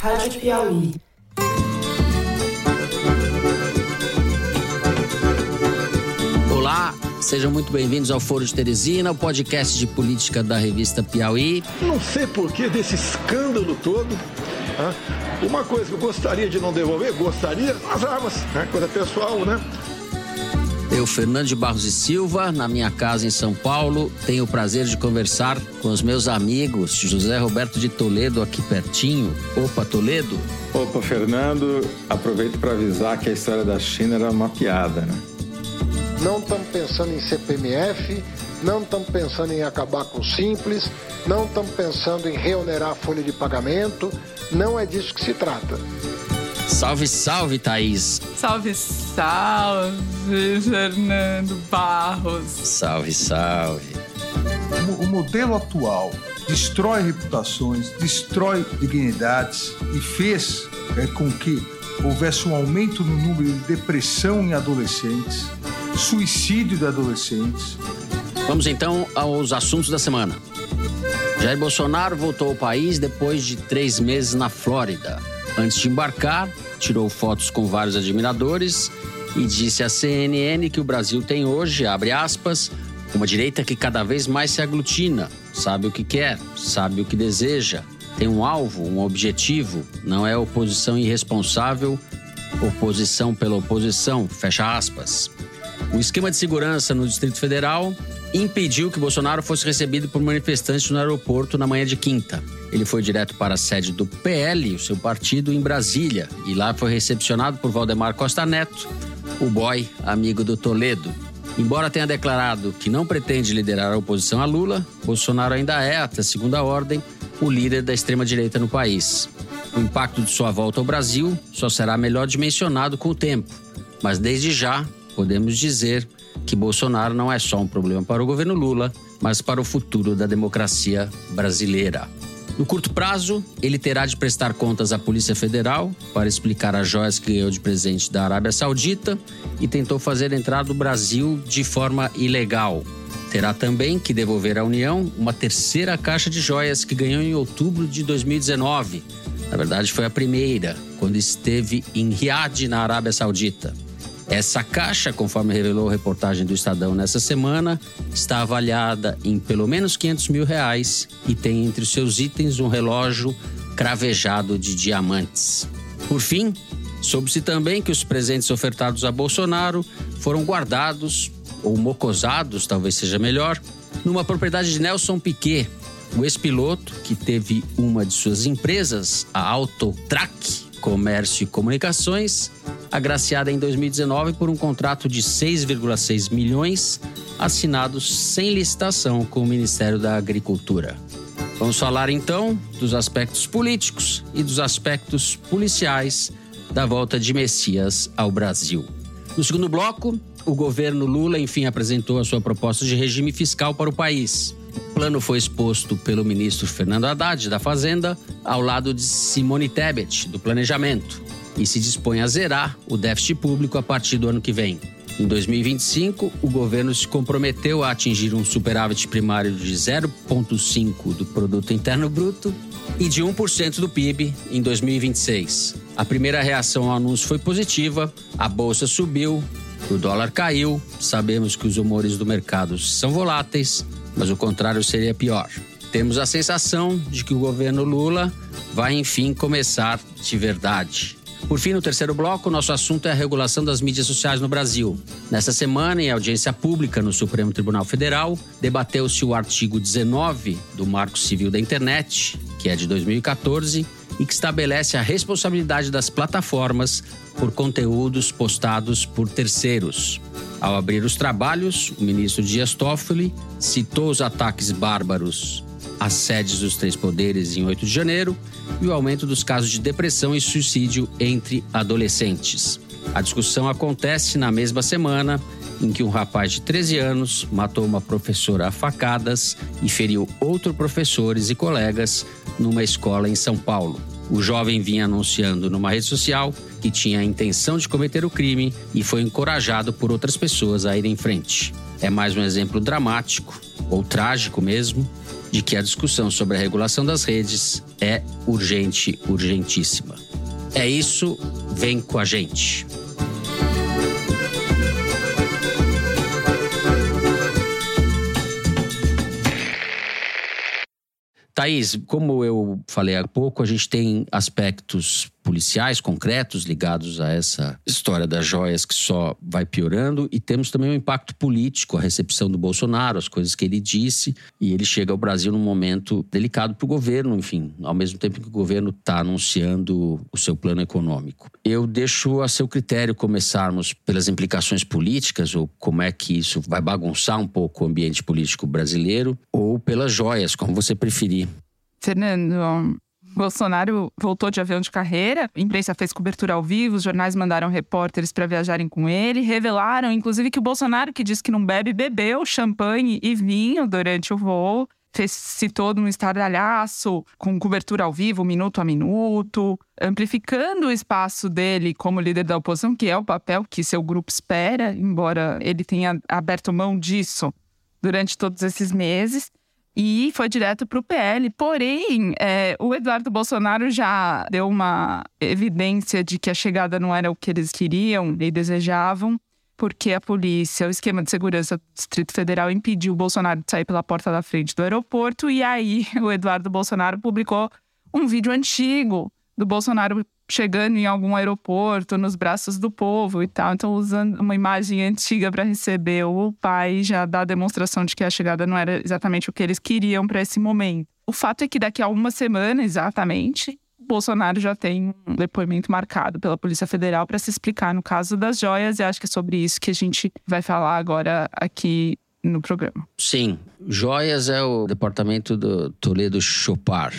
Rádio Piauí. Olá, sejam muito bem-vindos ao Foro de Teresina, o podcast de política da revista Piauí. Não sei porquê desse escândalo todo. Uma coisa que eu gostaria de não devolver, gostaria, as armas, né? coisa pessoal, né? Eu, Fernando de Barros e Silva, na minha casa em São Paulo, tenho o prazer de conversar com os meus amigos José Roberto de Toledo, aqui pertinho. Opa, Toledo. Opa, Fernando, aproveito para avisar que a história da China era uma piada, né? Não estamos pensando em CPMF, não estamos pensando em acabar com o Simples, não estamos pensando em reonerar a folha de pagamento, não é disso que se trata. Salve, salve, Thaís. Salve, salve, Fernando Barros. Salve, salve. O modelo atual destrói reputações, destrói dignidades e fez é, com que houvesse um aumento no número de depressão em adolescentes, suicídio de adolescentes. Vamos então aos assuntos da semana. Jair Bolsonaro voltou ao país depois de três meses na Flórida. Antes de embarcar, tirou fotos com vários admiradores e disse à CNN que o Brasil tem hoje, abre aspas, uma direita que cada vez mais se aglutina, sabe o que quer, sabe o que deseja, tem um alvo, um objetivo, não é oposição irresponsável, oposição pela oposição, fecha aspas. O esquema de segurança no Distrito Federal impediu que Bolsonaro fosse recebido por manifestantes no aeroporto na manhã de quinta. Ele foi direto para a sede do PL, o seu partido, em Brasília, e lá foi recepcionado por Valdemar Costa Neto, o boy amigo do Toledo. Embora tenha declarado que não pretende liderar a oposição a Lula, Bolsonaro ainda é, até segunda ordem, o líder da extrema-direita no país. O impacto de sua volta ao Brasil só será melhor dimensionado com o tempo, mas desde já podemos dizer que Bolsonaro não é só um problema para o governo Lula, mas para o futuro da democracia brasileira. No curto prazo, ele terá de prestar contas à Polícia Federal para explicar as joias que ganhou de presente da Arábia Saudita e tentou fazer entrar do Brasil de forma ilegal. Terá também que devolver à União uma terceira caixa de joias que ganhou em outubro de 2019. Na verdade, foi a primeira, quando esteve em Riad, na Arábia Saudita. Essa caixa, conforme revelou a reportagem do Estadão nessa semana, está avaliada em pelo menos 500 mil reais e tem entre os seus itens um relógio cravejado de diamantes. Por fim, soube-se também que os presentes ofertados a Bolsonaro foram guardados, ou mocosados, talvez seja melhor, numa propriedade de Nelson Piquet, o ex-piloto que teve uma de suas empresas, a Autotrack Comércio e Comunicações, agraciada em 2019 por um contrato de 6,6 milhões assinados sem licitação com o Ministério da Agricultura. Vamos falar então dos aspectos políticos e dos aspectos policiais da volta de Messias ao Brasil. No segundo bloco, o governo Lula enfim apresentou a sua proposta de regime fiscal para o país. O plano foi exposto pelo ministro Fernando Haddad, da Fazenda, ao lado de Simone Tebet, do Planejamento e se dispõe a zerar o déficit público a partir do ano que vem. Em 2025, o governo se comprometeu a atingir um superávit primário de 0,5% do produto interno bruto e de 1% do PIB em 2026. A primeira reação ao anúncio foi positiva, a bolsa subiu, o dólar caiu, sabemos que os humores do mercado são voláteis, mas o contrário seria pior. Temos a sensação de que o governo Lula vai enfim começar de verdade. Por fim, no terceiro bloco, nosso assunto é a regulação das mídias sociais no Brasil. Nesta semana, em audiência pública no Supremo Tribunal Federal, debateu-se o artigo 19 do Marco Civil da Internet, que é de 2014, e que estabelece a responsabilidade das plataformas por conteúdos postados por terceiros. Ao abrir os trabalhos, o ministro Dias Toffoli citou os ataques bárbaros às sedes dos três poderes em 8 de janeiro e o aumento dos casos de depressão e suicídio entre adolescentes. A discussão acontece na mesma semana em que um rapaz de 13 anos matou uma professora a facadas e feriu outros professores e colegas numa escola em São Paulo. O jovem vinha anunciando numa rede social que tinha a intenção de cometer o crime e foi encorajado por outras pessoas a ir em frente. É mais um exemplo dramático, ou trágico mesmo, de que a discussão sobre a regulação das redes é urgente, urgentíssima. É isso, vem com a gente. Thaís, como eu falei há pouco, a gente tem aspectos policiais concretos ligados a essa história das joias que só vai piorando e temos também um impacto político, a recepção do Bolsonaro, as coisas que ele disse e ele chega ao Brasil num momento delicado para o governo, enfim, ao mesmo tempo que o governo está anunciando o seu plano econômico. Eu deixo a seu critério começarmos pelas implicações políticas ou como é que isso vai bagunçar um pouco o ambiente político brasileiro ou pelas joias, como você preferir. Fernando, Bolsonaro voltou de avião de carreira, a imprensa fez cobertura ao vivo, os jornais mandaram repórteres para viajarem com ele, revelaram inclusive que o Bolsonaro, que disse que não bebe, bebeu champanhe e vinho durante o voo. Fez, citou num estardalhaço, com cobertura ao vivo, minuto a minuto, amplificando o espaço dele como líder da oposição, que é o papel que seu grupo espera, embora ele tenha aberto mão disso durante todos esses meses e foi direto para o PL. Porém, é, o Eduardo Bolsonaro já deu uma evidência de que a chegada não era o que eles queriam e desejavam, porque a polícia, o esquema de segurança do Distrito Federal impediu o Bolsonaro de sair pela porta da frente do aeroporto. E aí, o Eduardo Bolsonaro publicou um vídeo antigo do Bolsonaro chegando em algum aeroporto, nos braços do povo e tal. Então, usando uma imagem antiga para receber o pai, já dá a demonstração de que a chegada não era exatamente o que eles queriam para esse momento. O fato é que daqui a uma semana, exatamente, Bolsonaro já tem um depoimento marcado pela Polícia Federal para se explicar no caso das joias, e acho que é sobre isso que a gente vai falar agora aqui no programa. Sim, joias é o departamento do Toledo Chopar.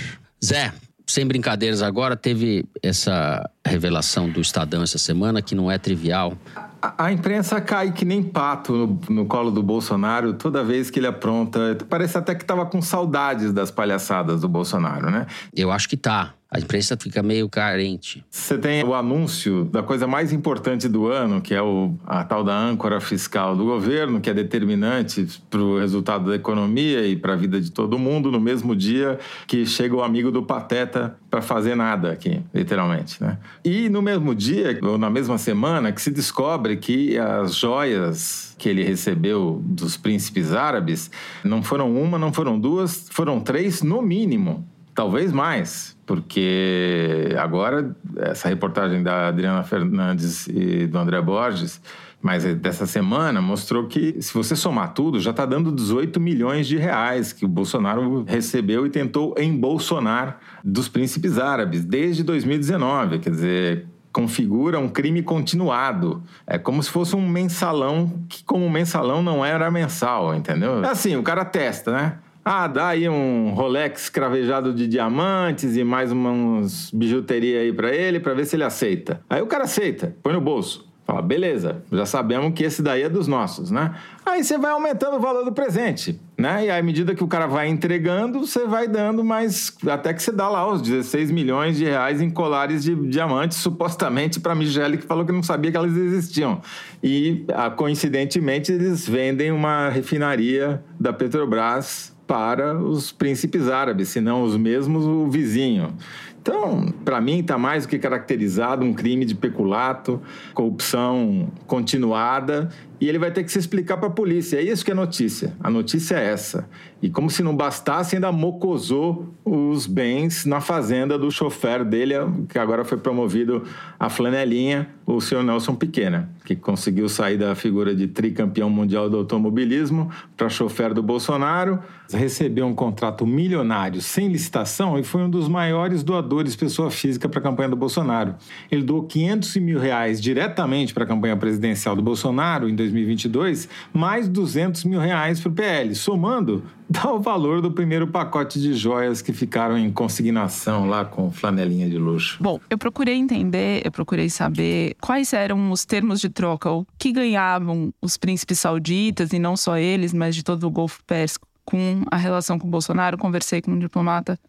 Zé, sem brincadeiras agora, teve essa revelação do Estadão essa semana que não é trivial. A, a imprensa cai que nem pato no, no, colo do Bolsonaro toda vez que ele apronta. Parece até que estava com saudades das palhaçadas do Bolsonaro, né? Eu acho que tá a imprensa fica meio carente. Você tem o anúncio da coisa mais importante do ano, que é o, a tal da âncora fiscal do governo, que é determinante para o resultado da economia e para a vida de todo mundo, no mesmo dia que chega o amigo do Pateta para fazer nada aqui, literalmente. Né? E no mesmo dia, ou na mesma semana, que se descobre que as joias que ele recebeu dos príncipes árabes não foram uma, não foram duas, foram três no mínimo. Talvez mais, porque agora essa reportagem da Adriana Fernandes e do André Borges, mas dessa semana, mostrou que se você somar tudo, já está dando 18 milhões de reais que o Bolsonaro recebeu e tentou embolsonar dos príncipes árabes desde 2019. Quer dizer, configura um crime continuado. É como se fosse um mensalão, que como mensalão não era mensal, entendeu? É assim, o cara testa, né? Ah, dá aí um Rolex cravejado de diamantes e mais umas bijuteria aí para ele, para ver se ele aceita. Aí o cara aceita, põe no bolso. Fala, beleza, já sabemos que esse daí é dos nossos, né? Aí você vai aumentando o valor do presente, né? E à medida que o cara vai entregando, você vai dando mais. Até que você dá lá os 16 milhões de reais em colares de diamantes, supostamente para a que falou que não sabia que elas existiam. E, ah, coincidentemente, eles vendem uma refinaria da Petrobras para os príncipes árabes, senão os mesmos o vizinho. Então, para mim, está mais do que caracterizado um crime de peculato, corrupção continuada e ele vai ter que se explicar para a polícia. É isso que é notícia. A notícia é essa. E como se não bastasse, ainda mocosou os bens na fazenda do chofer dele, que agora foi promovido a flanelinha, o senhor Nelson Pequena, que conseguiu sair da figura de tricampeão mundial do automobilismo para chofer do Bolsonaro, recebeu um contrato milionário sem licitação e foi um dos maiores doadores pessoa física para a campanha do Bolsonaro. Ele doou 500 mil reais diretamente para a campanha presidencial do Bolsonaro em 2022, mais 200 mil reais para o PL. Somando, dá o valor do primeiro pacote de joias que ficaram em consignação lá com flanelinha de luxo. Bom, eu procurei entender, eu procurei saber quais eram os termos de troca, o que ganhavam os príncipes sauditas, e não só eles, mas de todo o Golfo Pérsico, com a relação com o Bolsonaro. Conversei com um diplomata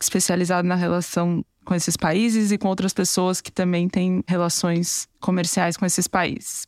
especializado na relação com esses países e com outras pessoas que também têm relações comerciais com esses países.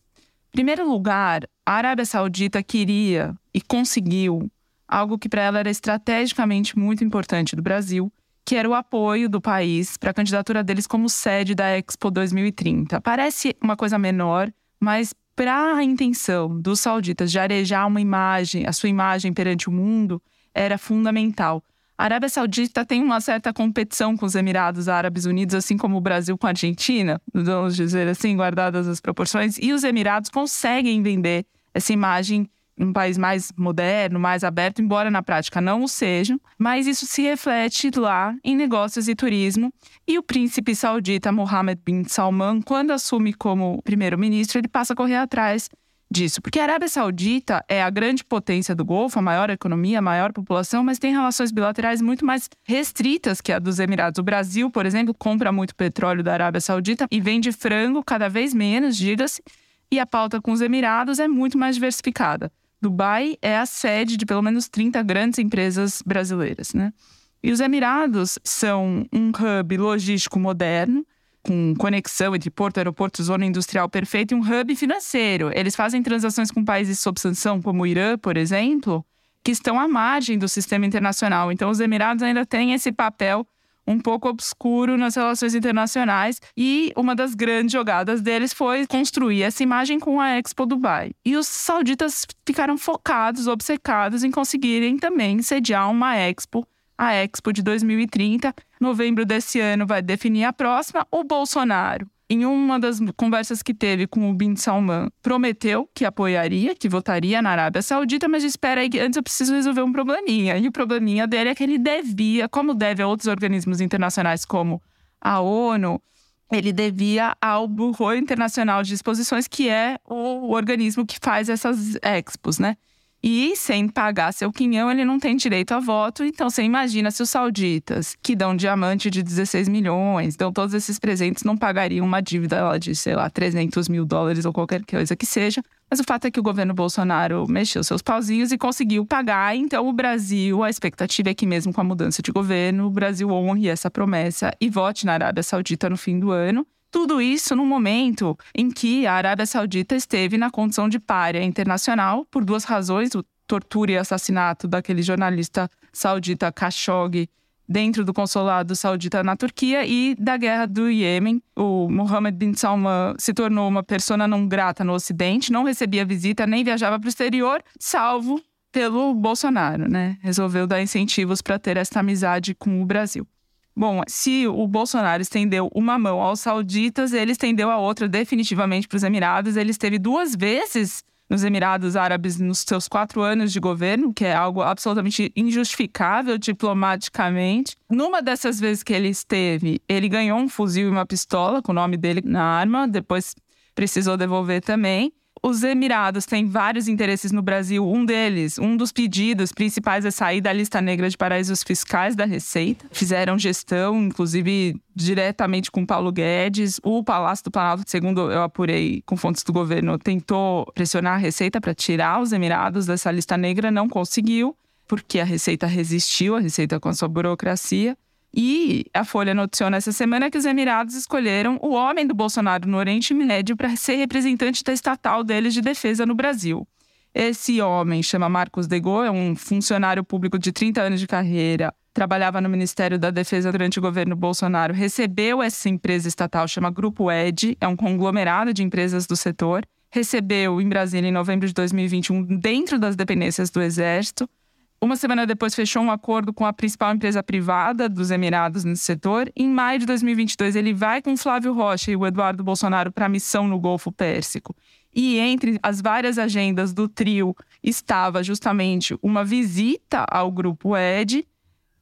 Primeiro lugar, a Arábia Saudita queria e conseguiu algo que para ela era estrategicamente muito importante do Brasil, que era o apoio do país para a candidatura deles como sede da Expo 2030. Parece uma coisa menor, mas para a intenção dos sauditas de arejar uma imagem, a sua imagem perante o mundo, era fundamental. A Arábia Saudita tem uma certa competição com os Emirados Árabes Unidos, assim como o Brasil com a Argentina, vamos dizer assim, guardadas as proporções, e os Emirados conseguem vender essa imagem um país mais moderno, mais aberto, embora na prática não o sejam, mas isso se reflete lá em negócios e turismo. E o príncipe saudita Mohammed bin Salman, quando assume como primeiro-ministro, ele passa a correr atrás disso, porque a Arábia Saudita é a grande potência do Golfo, a maior economia, a maior população, mas tem relações bilaterais muito mais restritas que a dos Emirados. O Brasil, por exemplo, compra muito petróleo da Arábia Saudita e vende frango cada vez menos, diga-se, e a pauta com os Emirados é muito mais diversificada. Dubai é a sede de pelo menos 30 grandes empresas brasileiras, né? E os Emirados são um hub logístico moderno, com conexão entre porto, aeroporto, zona industrial perfeita e um hub financeiro. Eles fazem transações com países sob sanção, como o Irã, por exemplo, que estão à margem do sistema internacional. Então, os Emirados ainda têm esse papel um pouco obscuro nas relações internacionais e uma das grandes jogadas deles foi construir essa imagem com a Expo Dubai. E os sauditas ficaram focados, obcecados em conseguirem também sediar uma Expo, a Expo de 2030. Novembro desse ano vai definir a próxima. O Bolsonaro em uma das conversas que teve com o Bin Salman, prometeu que apoiaria, que votaria na Arábia Saudita, mas espera aí antes eu preciso resolver um probleminha. E o probleminha dele é que ele devia, como deve a outros organismos internacionais como a ONU, ele devia ao Bureau Internacional de Exposições, que é o organismo que faz essas expos, né? E sem pagar seu quinhão, ele não tem direito a voto. Então, você imagina se os sauditas, que dão diamante de 16 milhões, dão todos esses presentes, não pagariam uma dívida de, sei lá, 300 mil dólares ou qualquer coisa que seja. Mas o fato é que o governo Bolsonaro mexeu seus pauzinhos e conseguiu pagar. Então, o Brasil, a expectativa é que, mesmo com a mudança de governo, o Brasil honre essa promessa e vote na Arábia Saudita no fim do ano. Tudo isso no momento em que a Arábia Saudita esteve na condição de párea internacional por duas razões: o tortura e assassinato daquele jornalista saudita Khashoggi dentro do consulado saudita na Turquia e da guerra do Iêmen. O Mohammed bin Salman se tornou uma persona não grata no Ocidente, não recebia visita nem viajava para o exterior, salvo pelo Bolsonaro, né? Resolveu dar incentivos para ter essa amizade com o Brasil. Bom, se o Bolsonaro estendeu uma mão aos sauditas, ele estendeu a outra definitivamente para os Emirados. Ele esteve duas vezes nos Emirados Árabes nos seus quatro anos de governo, que é algo absolutamente injustificável diplomaticamente. Numa dessas vezes que ele esteve, ele ganhou um fuzil e uma pistola com o nome dele na arma, depois precisou devolver também. Os Emirados têm vários interesses no Brasil. Um deles, um dos pedidos principais é sair da lista negra de paraísos fiscais da Receita. Fizeram gestão, inclusive diretamente com Paulo Guedes. O Palácio do Planalto, segundo eu apurei com fontes do governo, tentou pressionar a Receita para tirar os Emirados dessa lista negra, não conseguiu, porque a Receita resistiu, a Receita com a sua burocracia. E a Folha noticiou nessa semana que os Emirados escolheram o homem do Bolsonaro no Oriente Médio para ser representante da estatal deles de defesa no Brasil. Esse homem chama Marcos Degô, é um funcionário público de 30 anos de carreira, trabalhava no Ministério da Defesa durante o governo Bolsonaro, recebeu essa empresa estatal, chama Grupo ED, é um conglomerado de empresas do setor, recebeu em Brasília em novembro de 2021 dentro das dependências do Exército, uma semana depois, fechou um acordo com a principal empresa privada dos Emirados nesse setor. Em maio de 2022, ele vai com Flávio Rocha e o Eduardo Bolsonaro para a missão no Golfo Pérsico. E entre as várias agendas do trio estava justamente uma visita ao Grupo ED.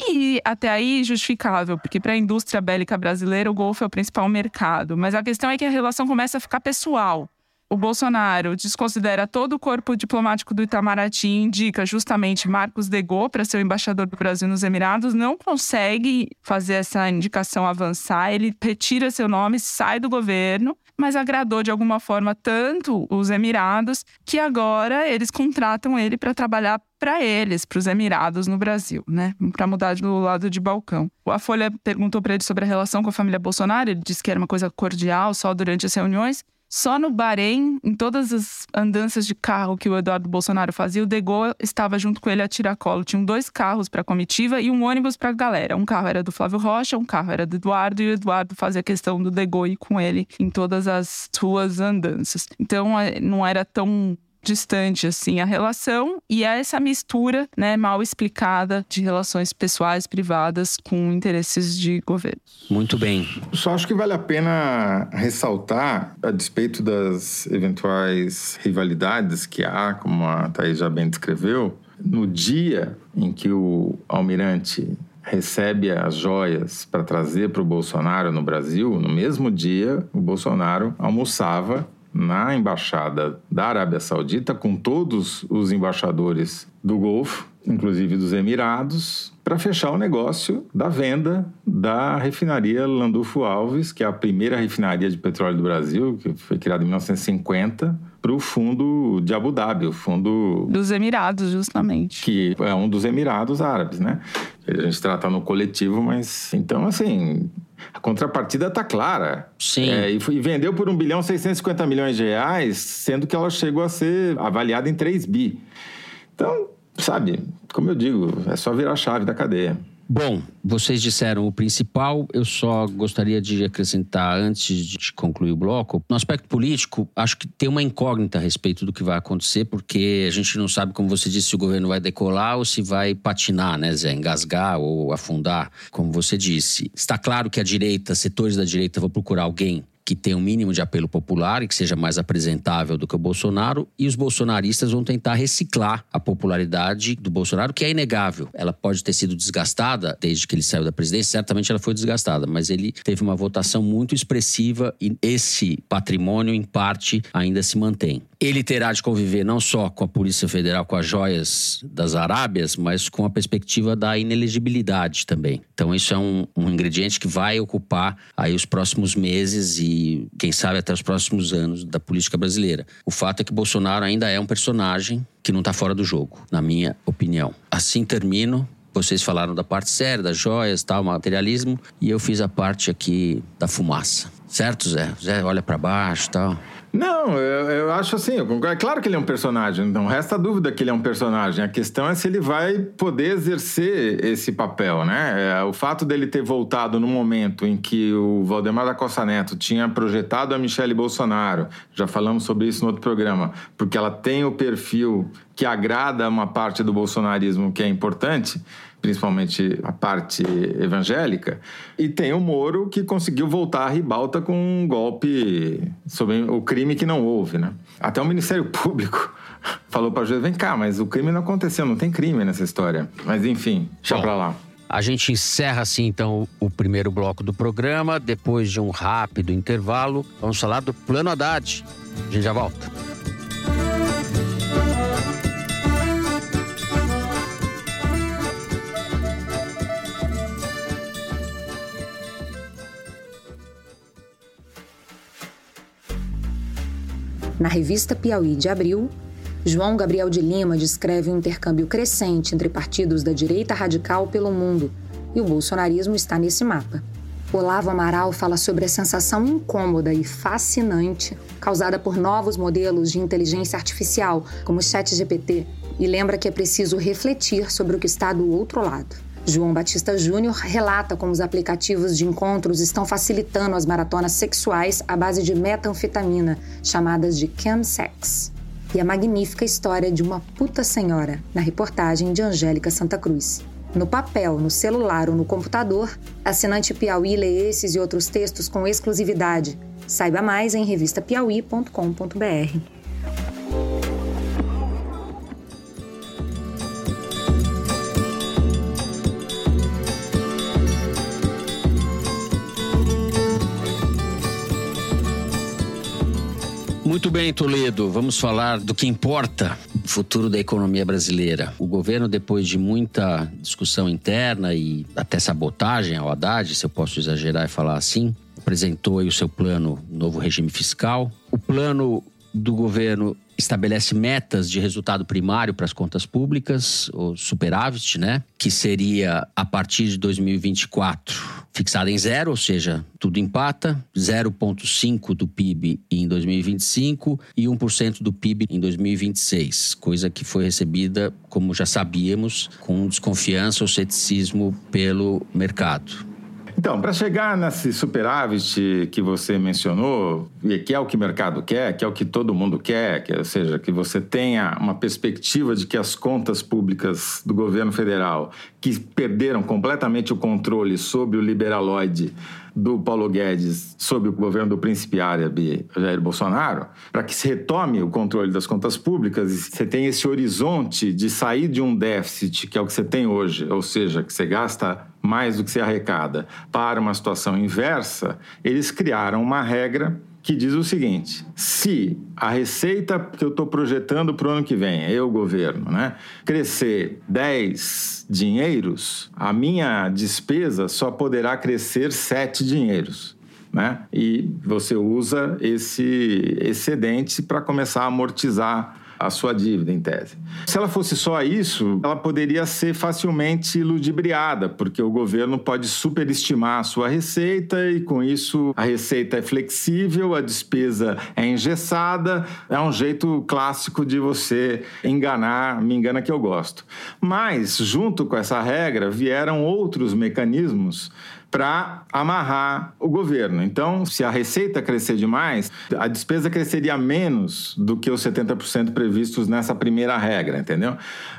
E até aí justificável, porque para a indústria bélica brasileira o Golfo é o principal mercado. Mas a questão é que a relação começa a ficar pessoal o Bolsonaro desconsidera todo o corpo diplomático do Itamaraty e indica justamente Marcos Degô para ser o embaixador do Brasil nos Emirados, não consegue fazer essa indicação avançar, ele retira seu nome, sai do governo, mas agradou de alguma forma tanto os Emirados que agora eles contratam ele para trabalhar para eles, para os Emirados no Brasil, né? Para mudar do lado de balcão. A Folha perguntou para ele sobre a relação com a família Bolsonaro, ele disse que era uma coisa cordial só durante as reuniões. Só no Bahrein, em todas as andanças de carro que o Eduardo Bolsonaro fazia, o Degol estava junto com ele a tiracolo. Tinham dois carros para a comitiva e um ônibus para a galera. Um carro era do Flávio Rocha, um carro era do Eduardo, e o Eduardo fazia questão do Degol ir com ele em todas as suas andanças. Então, é, não era tão distante assim a relação e é essa mistura, né, mal explicada de relações pessoais privadas com interesses de governo. Muito bem. Só acho que vale a pena ressaltar, a despeito das eventuais rivalidades que há, como a Thaís já bem descreveu, no dia em que o almirante recebe as joias para trazer para o Bolsonaro no Brasil, no mesmo dia o Bolsonaro almoçava na embaixada da Arábia Saudita com todos os embaixadores do Golfo, inclusive dos Emirados, para fechar o negócio da venda da refinaria Landulfo Alves, que é a primeira refinaria de petróleo do Brasil, que foi criada em 1950, para o fundo de Abu Dhabi, o fundo dos Emirados, justamente, que é um dos Emirados Árabes, né? A gente trata no coletivo, mas então assim a contrapartida está clara. Sim. É, e, foi, e, vendeu por 1 bilhão 650 milhões de reais, sendo que ela chegou a ser avaliada em 3 bi. Então, sabe, como eu digo, é só virar a chave da cadeia. Bom, vocês disseram o principal, eu só gostaria de acrescentar antes de concluir o bloco. No aspecto político, acho que tem uma incógnita a respeito do que vai acontecer, porque a gente não sabe, como você disse, se o governo vai decolar ou se vai patinar, né, Zé? Engasgar ou afundar, como você disse. Está claro que a direita, setores da direita vão procurar alguém que tenha um mínimo de apelo popular e que seja mais apresentável do que o Bolsonaro, e os bolsonaristas vão tentar reciclar a popularidade do Bolsonaro, que é inegável. Ela pode ter sido desgastada desde que ele saiu da presidência, certamente ela foi desgastada, mas ele teve uma votação muito expressiva e esse patrimônio, em parte, ainda se mantém. Ele terá de conviver não só com a Polícia Federal, com as joias das Arábias, mas com a perspectiva da inelegibilidade também. Então, isso é um, um ingrediente que vai ocupar aí os próximos meses e, quem sabe, até os próximos anos da política brasileira. O fato é que Bolsonaro ainda é um personagem que não está fora do jogo, na minha opinião. Assim termino. Vocês falaram da parte séria, das joias, tal, materialismo, e eu fiz a parte aqui da fumaça. Certo, Zé? Zé olha para baixo, tal. Não, eu, eu acho assim, é claro que ele é um personagem, não resta dúvida que ele é um personagem. A questão é se ele vai poder exercer esse papel, né? É, o fato dele ter voltado no momento em que o Valdemar da Costa Neto tinha projetado a Michelle Bolsonaro, já falamos sobre isso no outro programa, porque ela tem o perfil que agrada uma parte do bolsonarismo que é importante, principalmente a parte evangélica, e tem o Moro que conseguiu voltar à ribalta com um golpe sobre o crime que não houve, né? Até o Ministério Público falou para a juiz, vem cá, mas o crime não aconteceu, não tem crime nessa história. Mas enfim, deixa para lá. A gente encerra assim então o primeiro bloco do programa. Depois de um rápido intervalo, vamos falar do Plano Haddad. A gente já volta. Na revista Piauí de abril, João Gabriel de Lima descreve um intercâmbio crescente entre partidos da direita radical pelo mundo, e o bolsonarismo está nesse mapa. Olavo Amaral fala sobre a sensação incômoda e fascinante causada por novos modelos de inteligência artificial, como o ChatGPT, e lembra que é preciso refletir sobre o que está do outro lado. João Batista Júnior relata como os aplicativos de encontros estão facilitando as maratonas sexuais à base de metanfetamina, chamadas de chemsex. E a magnífica história de uma puta senhora, na reportagem de Angélica Santa Cruz. No papel, no celular ou no computador, assinante Piauí lê esses e outros textos com exclusividade. Saiba mais em revistapiauí.com.br. Muito bem, Toledo. Vamos falar do que importa, o futuro da economia brasileira. O governo, depois de muita discussão interna e até sabotagem ao Haddad, se eu posso exagerar e falar assim, apresentou o seu plano, novo regime fiscal. O plano do governo estabelece metas de resultado primário para as contas públicas, o superávit, né? Que seria a partir de 2024 fixada em zero, ou seja, tudo empata, 0,5% do PIB em 2025 e 1% do PIB em 2026, coisa que foi recebida, como já sabíamos, com desconfiança ou ceticismo pelo mercado. Então, para chegar nesse superávit que você mencionou, e que é o que o mercado quer, que é o que todo mundo quer, que, ou seja, que você tenha uma perspectiva de que as contas públicas do governo federal, que perderam completamente o controle sobre o liberaloide do Paulo Guedes sob o governo do príncipe árabe Jair Bolsonaro, para que se retome o controle das contas públicas e você tem esse horizonte de sair de um déficit, que é o que você tem hoje, ou seja, que você gasta mais do que se arrecada, para uma situação inversa, eles criaram uma regra que diz o seguinte: se a receita que eu estou projetando para o ano que vem, eu, governo, né, crescer 10 dinheiros, a minha despesa só poderá crescer 7 dinheiros. Né? E você usa esse excedente para começar a amortizar a sua dívida, em tese. Se ela fosse só isso, ela poderia ser facilmente ludibriada, porque o governo pode superestimar a sua receita e, com isso, a receita é flexível, a despesa é engessada. É um jeito clássico de você enganar, me engana que eu gosto. Mas, junto com essa regra, vieram outros mecanismos para amarrar o governo. Então, se a receita crescer demais, a despesa cresceria menos do que os 70% previstos nessa primeira regra, entendeu?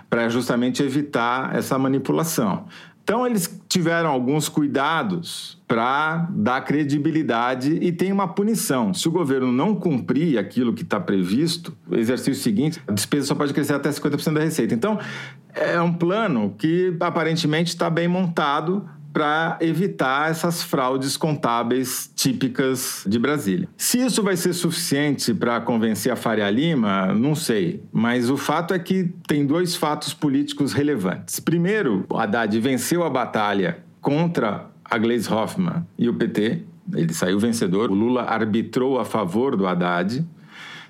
Para justamente evitar essa manipulação. Então, eles tiveram alguns cuidados para dar credibilidade e tem uma punição. Se o governo não cumprir aquilo que está previsto, exercício seguinte, a despesa só pode crescer até 50% da receita. Então, é um plano que aparentemente está bem montado para evitar essas fraudes contábeis típicas de Brasília. Se isso vai ser suficiente para convencer a Faria Lima, não sei, mas o fato é que tem dois fatos políticos relevantes. Primeiro, Haddad venceu a batalha contra a Gleisi Hoffmann e o PT, ele saiu vencedor. O Lula arbitrou a favor do Haddad.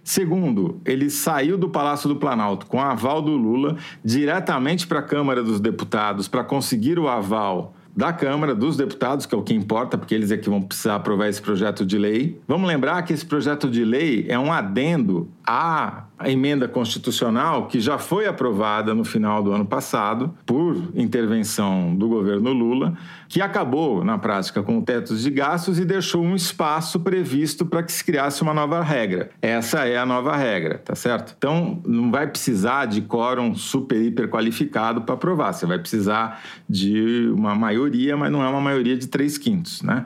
Segundo, ele saiu do Palácio do Planalto com aval do Lula diretamente para a Câmara dos Deputados para conseguir o aval da Câmara, dos deputados, que é o que importa, porque eles é que vão precisar aprovar esse projeto de lei. Vamos lembrar que esse projeto de lei é um adendo à emenda constitucional que já foi aprovada no final do ano passado por intervenção do governo Lula, que acabou, na prática, com o teto de gastos e deixou um espaço previsto para que se criasse uma nova regra. Essa é a nova regra, tá certo? Então, não vai precisar de quórum super, hiper qualificado para aprovar. Você vai precisar de uma maioria, mas não é uma maioria de três quintos, né?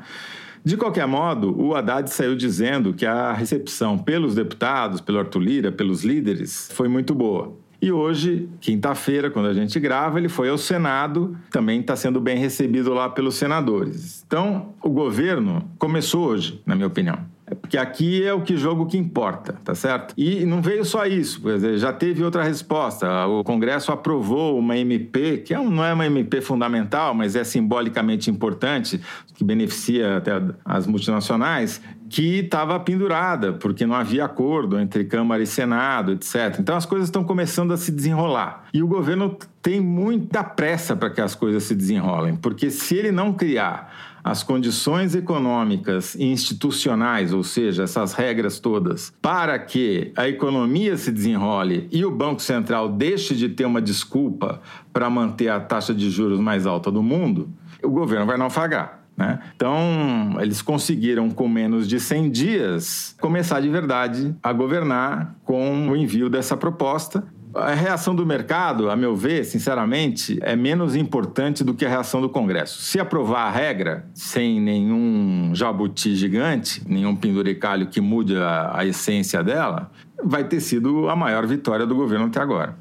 De qualquer modo, o Haddad saiu dizendo que a recepção pelos deputados, pelo Arthur Lira, pelos líderes, foi muito boa. E hoje, quinta-feira, quando a gente grava, ele foi ao Senado, também está sendo bem recebido lá pelos senadores. Então, o governo começou hoje, na minha opinião. É porque aqui é o que jogo que importa, tá certo? E não veio só isso, já teve outra resposta. O Congresso aprovou uma MP, que é não é uma MP fundamental, mas é simbolicamente importante, que beneficia até as multinacionais, que estava pendurada, porque não havia acordo entre Câmara e Senado, etc. Então as coisas estão começando a se desenrolar. E o governo tem muita pressa para que as coisas se desenrolem, porque se ele não criar as condições econômicas e institucionais, ou seja, essas regras todas, para que a economia se desenrole e o Banco Central deixe de ter uma desculpa para manter a taxa de juros mais alta do mundo, o governo vai naufragar. Né? Então, eles conseguiram, com menos de 100 dias, começar de verdade a governar com o envio dessa proposta a reação do mercado, a meu ver, sinceramente, é menos importante do que a reação do Congresso. Se aprovar a regra sem nenhum jabuti gigante, nenhum penduricalho que mude a, a essência dela, vai ter sido a maior vitória do governo até agora.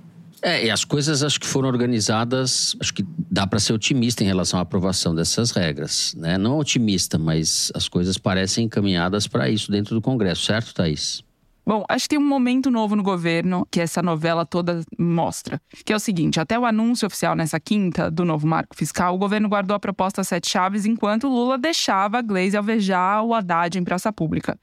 É, e as coisas acho que foram organizadas, acho que dá para ser otimista em relação à aprovação dessas regras, né? Não otimista, mas as coisas parecem encaminhadas para isso dentro do Congresso, certo, Thaís? Bom, acho que tem um momento novo no governo que essa novela toda mostra. Que é o seguinte: até o anúncio oficial nessa quinta do novo marco fiscal, o governo guardou a proposta sete chaves enquanto Lula deixava a Gleisi alvejar o Haddad em praça pública.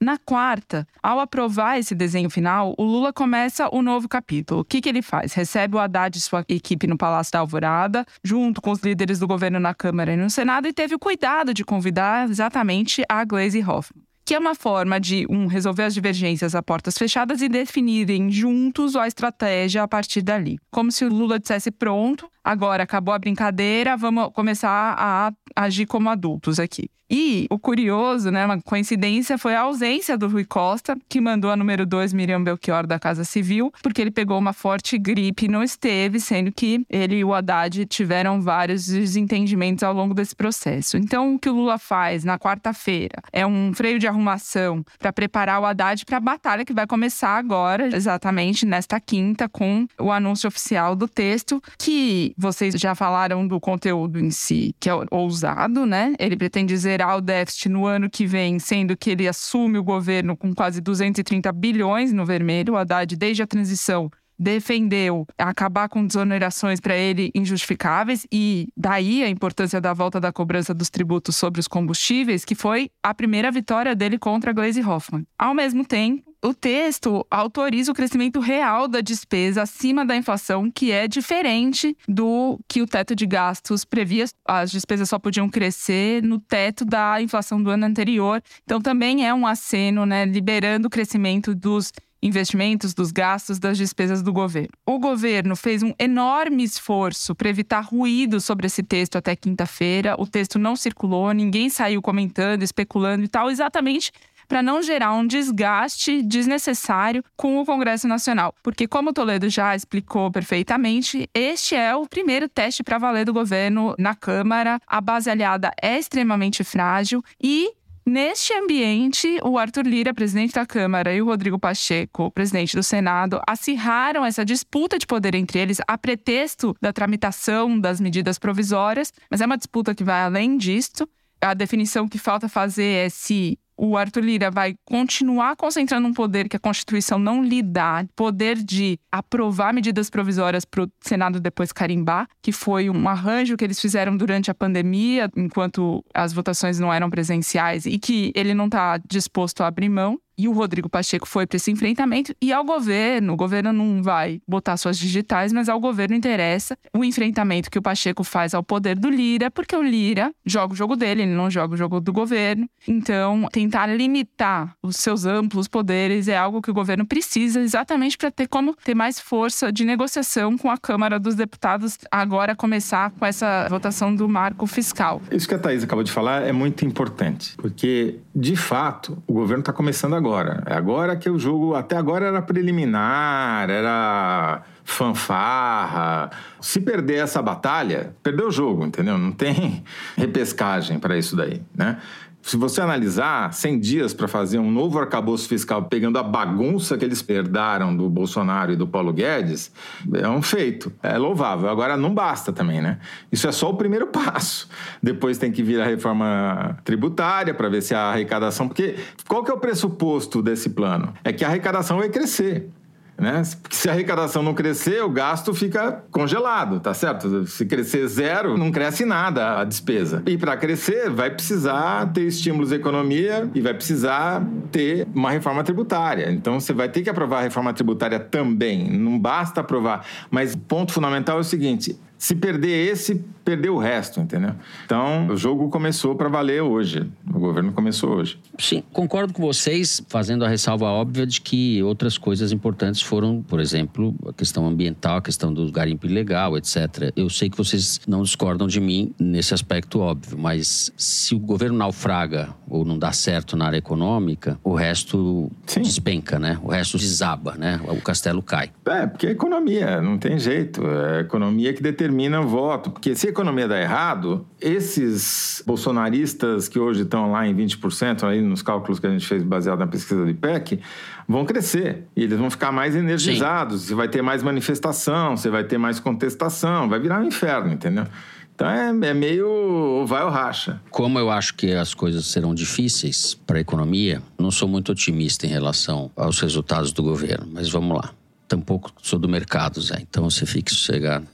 Na quarta, ao aprovar esse desenho final, o Lula começa o novo capítulo. O que, que ele faz? Recebe o Haddad e sua equipe no Palácio da Alvorada, junto com os líderes do governo na Câmara e no Senado, e teve o cuidado de convidar exatamente a Glaze Hoffman que é uma forma de um resolver as divergências a portas fechadas e definirem juntos a estratégia a partir dali. Como se o Lula dissesse pronto, agora acabou a brincadeira, vamos começar a agir como adultos aqui. E o curioso, né, uma coincidência, foi a ausência do Rui Costa, que mandou a número 2, Miriam Belchior, da Casa Civil, porque ele pegou uma forte gripe e não esteve, sendo que ele e o Haddad tiveram vários desentendimentos ao longo desse processo. Então, o que o Lula faz na quarta-feira é um freio de arrumação para preparar o Haddad para a batalha que vai começar agora, exatamente nesta quinta, com o anúncio oficial do texto, que vocês já falaram do conteúdo em si, que é ousado, né? Ele pretende zerar o déficit no ano que vem, sendo que ele assume o governo com quase 230 bilhões no vermelho. O Haddad, desde a transição, defendeu acabar com desonerações para ele injustificáveis e daí a importância da volta da cobrança dos tributos sobre os combustíveis, que foi a primeira vitória dele contra Glaze Hoffman. Ao mesmo tempo, o texto autoriza o crescimento real da despesa acima da inflação, que é diferente do que o teto de gastos previa. As despesas só podiam crescer no teto da inflação do ano anterior. Então, também é um aceno, né, liberando o crescimento dos investimentos, dos gastos, das despesas do governo. O governo fez um enorme esforço para evitar ruído sobre esse texto até quinta-feira. O texto não circulou, ninguém saiu comentando, especulando e tal, exatamente para não gerar um desgaste desnecessário com o Congresso Nacional. Porque, como Toledo já explicou perfeitamente, este é o primeiro teste para valer do governo na Câmara. A base aliada é extremamente frágil e Neste ambiente, o Arthur Lira, presidente da Câmara, e o Rodrigo Pacheco, presidente do Senado, acirraram essa disputa de poder entre eles a pretexto da tramitação das medidas provisórias, mas é uma disputa que vai além disto. A definição que falta fazer é se o Arthur Lira vai continuar concentrando um poder que a Constituição não lhe dá, poder de aprovar medidas provisórias para o Senado depois carimbar, que foi um arranjo que eles fizeram durante a pandemia, enquanto as votações não eram presenciais, e que ele não está disposto a abrir mão e o Rodrigo Pacheco foi para esse enfrentamento e ao governo, o governo não vai botar suas digitais, mas ao governo interessa o enfrentamento que o Pacheco faz ao poder do Lira, porque o Lira joga o jogo dele, ele não joga o jogo do governo. Então, tentar limitar os seus amplos poderes é algo que o governo precisa exatamente para ter como ter mais força de negociação com a Câmara dos Deputados agora começar com essa votação do marco fiscal. Isso que a Thaís acabou de falar é muito importante, porque de fato o governo está começando agora agora. Agora que o jogo, até agora era preliminar, era fanfarra. Se perder essa batalha, perdeu o jogo, entendeu? Não tem repescagem para isso daí, né? Se você analisar 100 dias para fazer um novo arcabouço fiscal, pegando a bagunça que eles herdaram do Bolsonaro e do Paulo Guedes, é um feito. É louvável. Agora, não basta também, né? Isso é só o primeiro passo. Depois tem que vir a reforma tributária para ver se a arrecadação. Porque qual que é o pressuposto desse plano? É que a arrecadação vai crescer. Né? Porque se a arrecadação não crescer, o gasto fica congelado, tá certo? Se crescer zero, não cresce nada a despesa. E para crescer, vai precisar ter estímulos à economia e vai precisar ter uma reforma tributária. Então você vai ter que aprovar a reforma tributária também. Não basta aprovar. Mas o ponto fundamental é o seguinte: se perder esse, perdeu o resto, entendeu? Então, o jogo começou para valer hoje. O governo começou hoje. Sim, concordo com vocês, fazendo a ressalva óbvia de que outras coisas importantes foram, por exemplo, a questão ambiental, a questão do garimpo ilegal, etc. Eu sei que vocês não discordam de mim nesse aspecto óbvio, mas se o governo naufraga ou não dá certo na área econômica, o resto Sim. despenca, né? O resto desaba, né? O castelo cai. É, porque é economia, não tem jeito. É a economia que determina determina o voto. Porque se a economia dá errado, esses bolsonaristas que hoje estão lá em 20%, aí nos cálculos que a gente fez baseado na pesquisa do IPEC, vão crescer. E eles vão ficar mais energizados. Sim. Você vai ter mais manifestação, você vai ter mais contestação, vai virar um inferno, entendeu? Então é, é, meio vai ou racha. Como eu acho que as coisas serão difíceis para a economia, não sou muito otimista em relação aos resultados do governo, mas vamos lá. Tampouco sou do mercado, Zé, então você fique sossegado.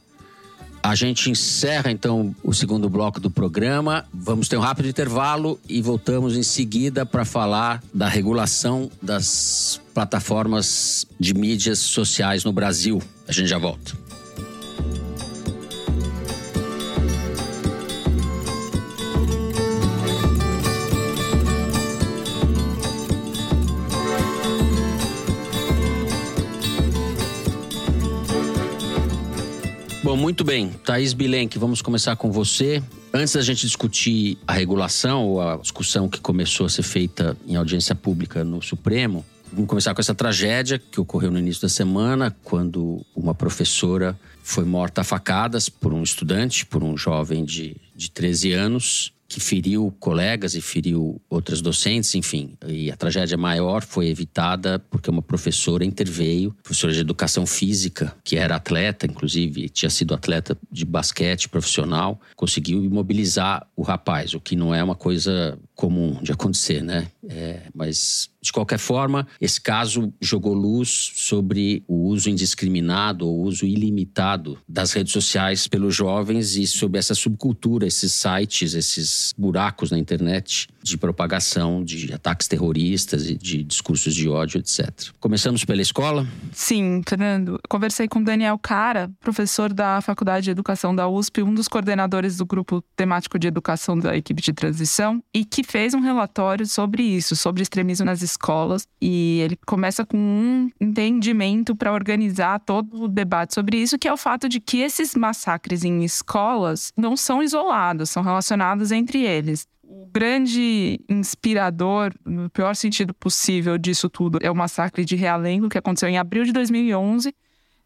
A gente encerra então o segundo bloco do programa. Vamos ter um rápido intervalo e voltamos em seguida para falar da regulação das plataformas de mídias sociais no Brasil. A gente já volta. Muito bem. Thaís Bilenque, vamos começar com você. Antes da gente discutir a regulação ou a discussão que começou a ser feita em audiência pública no Supremo, vamos começar com essa tragédia que ocorreu no início da semana, quando uma professora foi morta a facadas por um estudante, por um jovem de, de 13 anos que feriu colegas e feriu outras docentes, enfim. E a tragédia maior foi evitada porque uma professora interveio, professora de educação física, que era atleta, inclusive, tinha sido atleta de basquete profissional, conseguiu imobilizar o rapaz, o que não é uma coisa comum de acontecer, né? É, mas de qualquer forma, esse caso jogou luz sobre o uso indiscriminado ou uso ilimitado das redes sociais pelos jovens e sobre essa subcultura, esses sites, esses buracos na internet de propagação de ataques terroristas e de discursos de ódio, etc. Começamos pela escola? Sim, Fernando. Conversei com Daniel Cara, professor da Faculdade de Educação da USP, um dos coordenadores do grupo temático de educação da equipe de transição, e que fez um relatório sobre isso, sobre extremismo nas escolas. E ele começa com um entendimento para organizar todo o debate sobre isso, que é o fato de que esses massacres em escolas não são isolados, são relacionados entre eles o grande inspirador, no pior sentido possível disso tudo, é o massacre de Realengo, que aconteceu em abril de 2011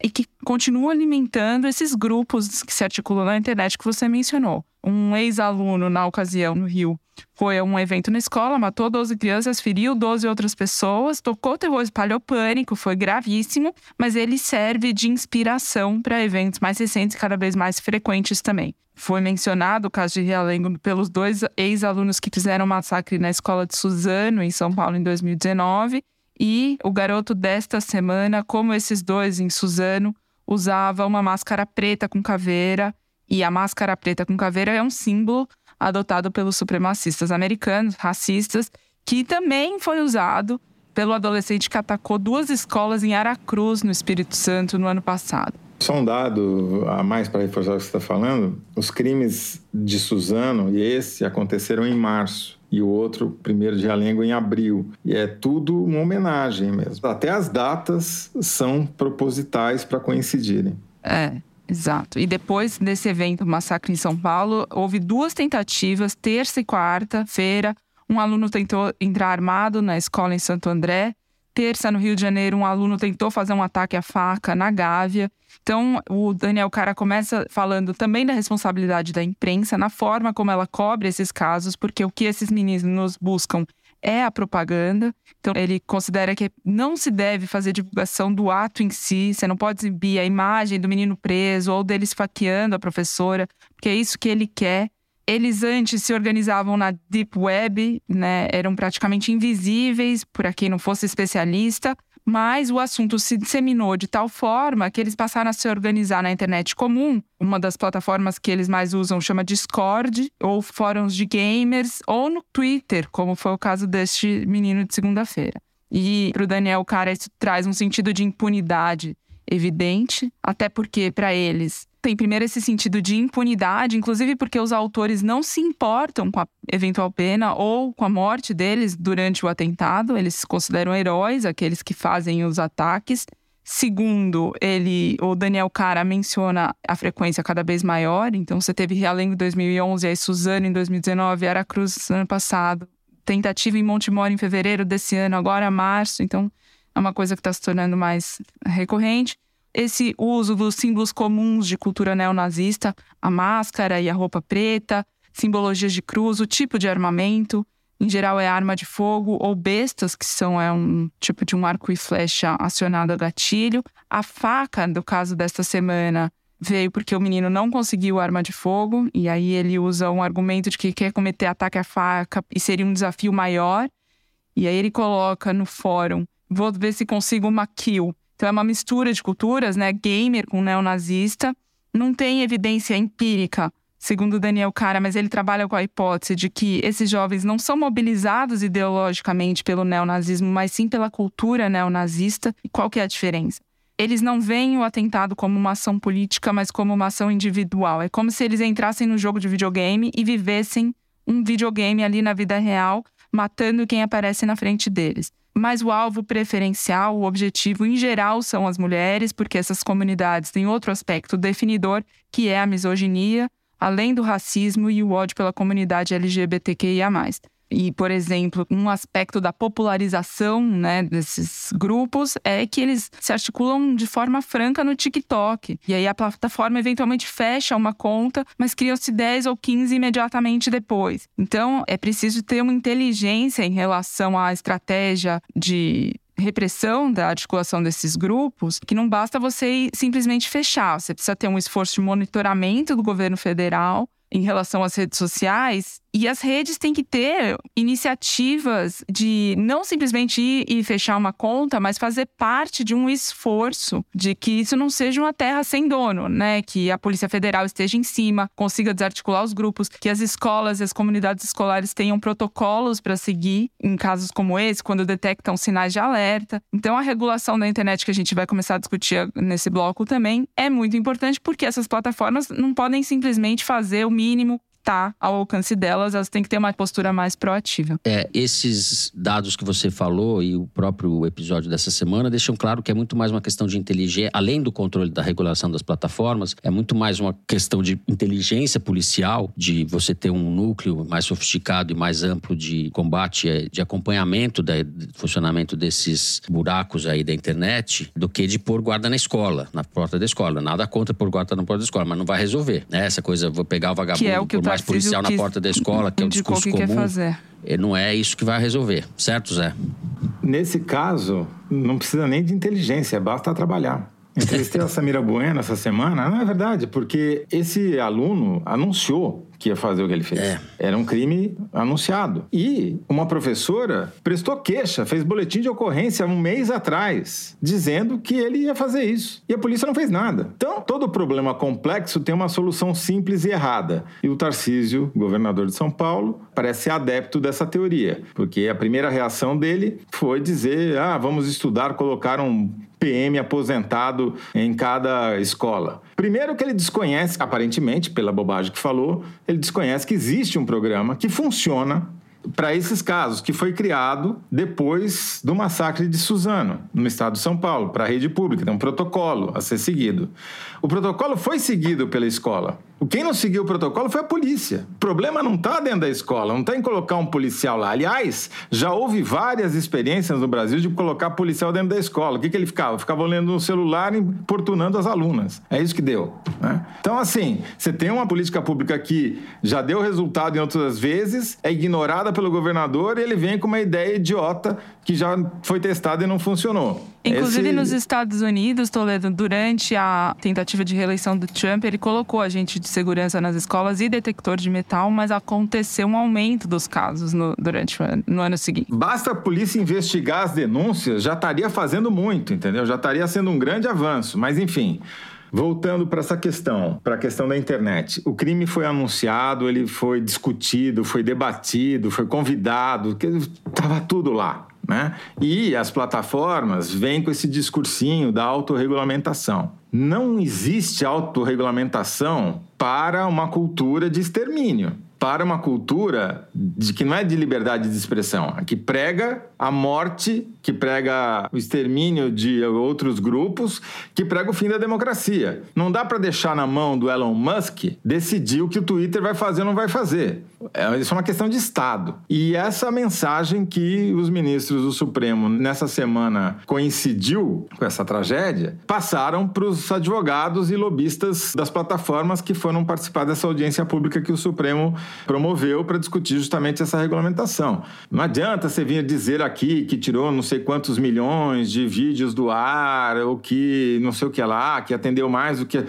e que continua alimentando esses grupos que se articulam na internet que você mencionou. Um ex-aluno, na ocasião, no Rio, foi a um evento na escola, matou 12 crianças, feriu 12 outras pessoas, tocou terror, espalhou pânico, foi gravíssimo, mas ele serve de inspiração para eventos mais recentes e cada vez mais frequentes também. Foi mencionado o caso de Realengo pelos dois ex-alunos que fizeram massacre na escola de Suzano, em São Paulo, em 2019. E o garoto desta semana, como esses dois em Suzano, usava uma máscara preta com caveira. E a máscara preta com caveira é um símbolo adotado pelos supremacistas americanos, racistas, que também foi usado pelo adolescente que atacou duas escolas em Aracruz, no Espírito Santo, no ano passado. Só um dado a mais para reforçar o que você está falando: os crimes de Suzano e esse aconteceram em março e o outro, primeiro de Realengo, em abril. E é tudo uma homenagem mesmo. Até as datas são propositais para coincidirem. É. Exato. E depois desse evento, massacre em São Paulo, houve duas tentativas, terça e quarta-feira. Um aluno tentou entrar armado na escola em Santo André. Terça, no Rio de Janeiro, um aluno tentou fazer um ataque à faca na Gávea. Então, o Daniel Cara começa falando também da responsabilidade da imprensa, na forma como ela cobre esses casos, porque o que esses meninos buscam é a propaganda. Então, ele considera que não se deve fazer divulgação do ato em si, você não pode exibir a imagem do menino preso ou dele esfaqueando a professora, porque é isso que ele quer. Eles antes se organizavam na Deep Web, né? Eram praticamente invisíveis para quem não fosse especialista, mas o assunto se disseminou de tal forma que eles passaram a se organizar na internet comum. Uma das plataformas que eles mais usam chama Discord, ou fóruns de gamers, ou no Twitter, como foi o caso deste menino de segunda-feira. E para o Daniel Cara, isso traz um sentido de impunidade evidente, até porque para eles tem primeiro esse sentido de impunidade, inclusive porque os autores não se importam com a eventual pena ou com a morte deles durante o atentado, eles se consideram heróis, aqueles que fazem os ataques. Segundo, ele, o Daniel Cara menciona a frequência cada vez maior, então você teve Realengo em 2011, aí Suzano em 2019, Aracruz no ano passado, tentativa em Montemor em fevereiro desse ano, agora março, então é uma coisa que está se tornando mais recorrente esse uso dos símbolos comuns de cultura neonazista, a máscara e a roupa preta, simbologias de cruz, o tipo de armamento, em geral é arma de fogo ou bestas, que são é um tipo de um arco e flecha acionado a gatilho. A faca, do caso desta semana, veio porque o menino não conseguiu arma de fogo e aí ele usa um argumento de que quer cometer ataque à faca e seria um desafio maior. E aí ele coloca no fórum: vou ver se consigo uma kill. Então é uma mistura de culturas, né? Gamer com neonazista. não tem evidência empírica segundo Daniel Cara, mas ele trabalha com a hipótese de que esses jovens não são mobilizados ideologicamente pelo neonazismo, mas sim pela cultura neonazista. E qual que é a diferença? Eles não veem o atentado como uma ação política, mas como uma ação individual. É como se eles entrassem no jogo de videogame e vivessem um videogame ali na vida real, matando quem aparece na frente deles. Mas o alvo preferencial, o objetivo em geral são as mulheres, porque essas comunidades têm outro aspecto definidor, que é a misoginia, além do racismo e o ódio pela comunidade LGBTQIA. E, por exemplo, um aspecto da popularização né, desses grupos é que eles se articulam de forma franca no TikTok. E aí a plataforma eventualmente fecha uma conta, mas criam-se 10 ou 15 imediatamente depois. Então, é preciso ter uma inteligência em relação à estratégia de repressão da articulação desses grupos, que não basta você simplesmente fechar, você precisa ter um esforço de monitoramento do governo federal em relação às redes sociais e as redes têm que ter iniciativas de não simplesmente ir e fechar uma conta, mas fazer parte de um esforço de que isso não seja uma terra sem dono, né? Que a Polícia Federal esteja em cima, consiga desarticular os grupos, que as escolas e as comunidades escolares tenham protocolos para seguir em casos como esse, quando detectam sinais de alerta. Então, a regulação da internet que a gente vai começar a discutir nesse bloco também é muito importante, porque essas plataformas não podem simplesmente fazer o mínimo está ao alcance delas, elas têm que ter uma postura mais proativa. É, esses dados que você falou e o próprio episódio dessa semana deixam claro que é muito mais uma questão de inteligência, além do controle da regulação das plataformas, é muito mais uma questão de inteligência policial, de você ter um núcleo mais sofisticado e mais amplo de combate, é, de acompanhamento do funcionamento desses buracos aí da internet, do que de pôr guarda na escola, na porta da escola. Nada contra pôr guarda na porta da escola, mas não vai resolver. Né? Essa coisa, vou pegar o vagabundo, que é o que o mais policial na porta da escola, que é o discurso que comum. Quer fazer. Não é isso que vai resolver, certo, Zé? Nesse caso, não precisa nem de inteligência, basta trabalhar. Entrevistei a Samira Bueno essa semana, não é verdade, porque esse aluno anunciou que ia fazer o que ele fez. É. Era um crime anunciado. E uma professora prestou queixa, fez boletim de ocorrência um mês atrás, dizendo que ele ia fazer isso. E a polícia não fez nada. Então, todo problema complexo tem uma solução simples e errada. E o Tarcísio, governador de São Paulo, parece adepto dessa teoria, porque a primeira reação dele foi dizer: ah, vamos estudar colocar um PM aposentado em cada escola. Primeiro que ele desconhece, aparentemente, pela bobagem que falou, ele desconhece que existe um programa que funciona para esses casos, que foi criado depois do massacre de Suzano, no estado de São Paulo, para a rede pública. Tem um protocolo a ser seguido. O protocolo foi seguido pela escola. Quem não seguiu o protocolo foi a polícia. O problema não está dentro da escola, não está em colocar um policial lá. Aliás, já houve várias experiências no Brasil de colocar policial dentro da escola. O que, que ele ficava? Ficava olhando no celular e importunando as alunas. É isso que deu. Né? Então, assim, você tem uma política pública que já deu resultado em outras vezes, é ignorada pelo governador e ele vem com uma ideia idiota que já foi testada e não funcionou. Inclusive Esse... nos Estados Unidos, Toledo, durante a tentativa de reeleição do Trump, ele colocou agente de segurança nas escolas e detector de metal, mas aconteceu um aumento dos casos no, durante no ano seguinte. Basta a polícia investigar as denúncias, já estaria fazendo muito, entendeu? Já estaria sendo um grande avanço. Mas enfim. Voltando para essa questão, para a questão da internet. O crime foi anunciado, ele foi discutido, foi debatido, foi convidado, estava tudo lá. Né? E as plataformas vêm com esse discursinho da autorregulamentação. Não existe autorregulamentação para uma cultura de extermínio para uma cultura de que não é de liberdade de expressão, que prega a morte, que prega o extermínio de outros grupos, que prega o fim da democracia. Não dá para deixar na mão do Elon Musk decidir o que o Twitter vai fazer ou não vai fazer. É, isso é uma questão de Estado. E essa mensagem que os ministros do Supremo nessa semana coincidiu com essa tragédia, passaram para os advogados e lobistas das plataformas que foram participar dessa audiência pública que o Supremo promoveu para discutir justamente essa regulamentação. Não adianta você vir dizer aqui que tirou não sei quantos milhões de vídeos do ar, ou que não sei o que lá, que atendeu mais do que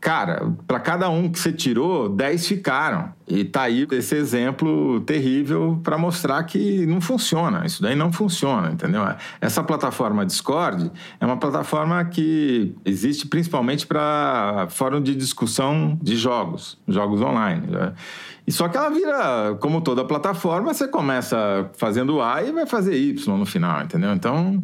Cara, para cada um que você tirou, 10 ficaram. E tá aí esse exemplo terrível para mostrar que não funciona. Isso daí não funciona, entendeu? Essa plataforma Discord é uma plataforma que existe principalmente para fórum de discussão de jogos, jogos online. Né? E só que ela vira, como toda plataforma, você começa fazendo A e vai fazer Y no final, entendeu? Então,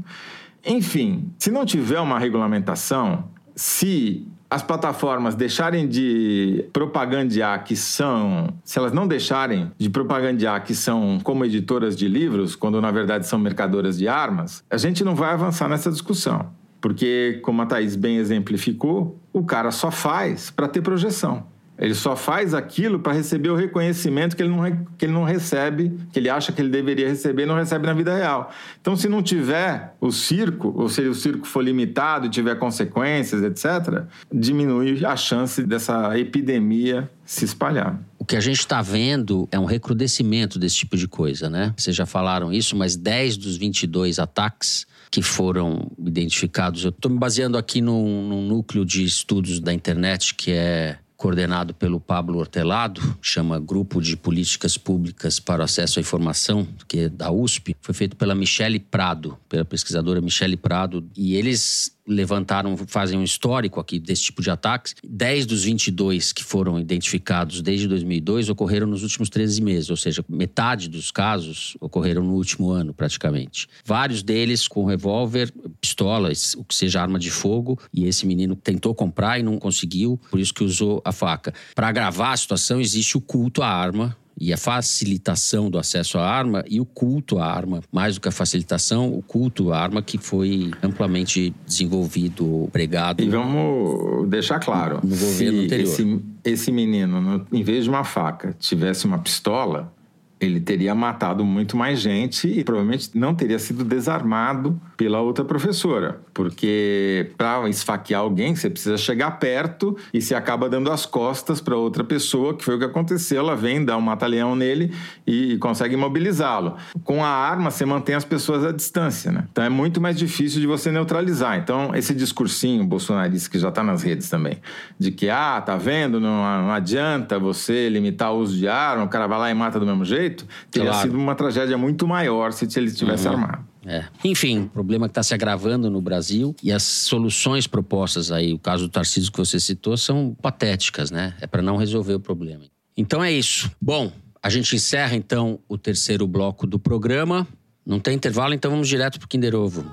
enfim, se não tiver uma regulamentação, se as plataformas deixarem de propagandear que são, se elas não deixarem de propagandear que são como editoras de livros, quando na verdade são mercadoras de armas, a gente não vai avançar nessa discussão. Porque, como a Thaís bem exemplificou, o cara só faz para ter projeção. Ele só faz aquilo para receber o reconhecimento que ele, não, que ele não recebe, que ele acha que ele deveria receber e não recebe na vida real. Então, se não tiver o circo, ou se o circo for limitado e tiver consequências, etc., diminui a chance dessa epidemia se espalhar. O que a gente está vendo é um recrudescimento desse tipo de coisa, né? Vocês já falaram isso, mas 10 dos 22 ataques que foram identificados. Eu estou me baseando aqui num, num núcleo de estudos da internet que é coordenado pelo Pablo Hortelado, chama Grupo de Políticas Públicas para o Acesso à Informação, que é da USP, foi feito pela Michele Prado, pela pesquisadora Michele Prado, e eles levantaram, fazem um histórico aqui desse tipo de ataques. 10 dos 22 que foram identificados desde 2002 ocorreram nos últimos 13 meses, ou seja, metade dos casos ocorreram no último ano, praticamente. Vários deles com revólver, pistolas, o que seja arma de fogo, e esse menino tentou comprar e não conseguiu, por isso que usou a faca. Para agravar a situação, existe o culto à arma, e a facilitação do acesso à arma e o culto à arma, mais do que a facilitação, o culto à arma que foi amplamente desenvolvido, pregado. E vamos deixar claro, no governo anterior. Esse, esse menino, em vez de uma faca, tivesse uma pistola, ele teria matado muito mais gente e provavelmente não teria sido desarmado pela outra professora, porque para esfaquear alguém você precisa chegar perto e se acaba dando as costas para outra pessoa, que foi o que aconteceu. Ela vem, dá um mata-leão nele e consegue imobilizá-lo. Com a arma você mantém as pessoas à distância, né? Então é muito mais difícil de você neutralizar. Então esse discursinho bolsonarista que já está nas redes também, de que ah, tá vendo, não, não adianta você limitar o uso de arma, o cara vai lá e mata do mesmo jeito jeito, teria claro. sido uma tragédia muito maior se ele tivesse uhum. armado. É. Enfim, o problema que está se agravando no Brasil e as soluções propostas aí, o caso do Tarcísio que você citou, são patéticas, né? É para não resolver o problema. Então é isso. Bom, a gente encerra então o terceiro bloco do programa. Não tem intervalo, então vamos direto para o Kinder Ovo.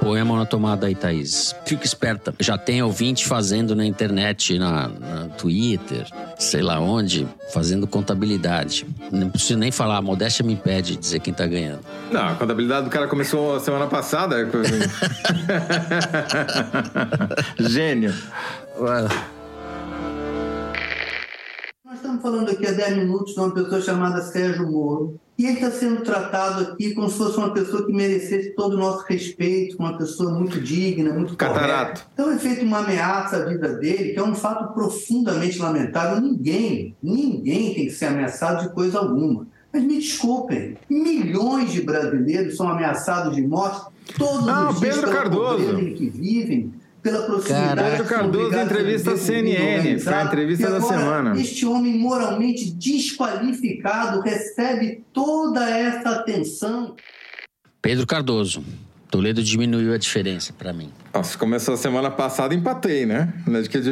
Põe a mão na tomada aí, Thaís. Fica esperta. Já tem ouvinte fazendo na internet, na, na Twitter, sei lá onde, fazendo contabilidade. Não preciso nem falar, a modéstia me impede de dizer quem tá ganhando. Não, a contabilidade do cara começou semana passada. Gênio. Nós estamos falando aqui há 10 minutos de uma pessoa chamada Sérgio Moro e ele está sendo tratado aqui como se fosse uma pessoa que merecesse todo o nosso respeito, uma pessoa muito digna, muito Catarato. Correta. Então é feita uma ameaça à vida dele, que é um fato profundamente lamentável. Ninguém, ninguém tem que ser ameaçado de coisa alguma. Mas me desculpem, milhões de brasileiros são ameaçados de morte todos ah, os dias Pedro Cardoso. que vivem, pela proximidade. Pedro Cardoso, entrevista à CNN, foi a entrevista da semana. Este homem moralmente desqualificado recebe toda essa atenção. Pedro Cardoso. Toledo diminuiu a diferença para mim. Nossa, começou a semana passada, empatei, né? Não é de que.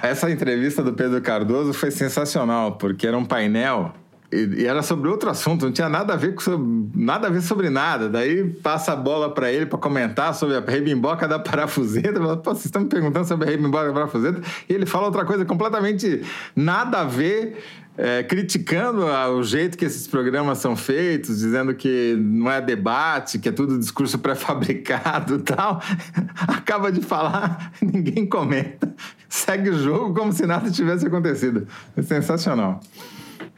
Essa entrevista do Pedro Cardoso foi sensacional, porque era um painel e, era sobre outro assunto, não tinha nada a ver com nada a ver sobre nada. Daí passa a bola para ele para comentar sobre a rebimboca da parafuseta. Pô, vocês estão me perguntando sobre a rebimboca da parafuseta e ele fala outra coisa completamente nada a ver. É, criticando o jeito que esses programas são feitos, dizendo que não é debate, que é tudo discurso pré-fabricado e tal. Acaba de falar, ninguém comenta. Segue o jogo como se nada tivesse acontecido. É sensacional.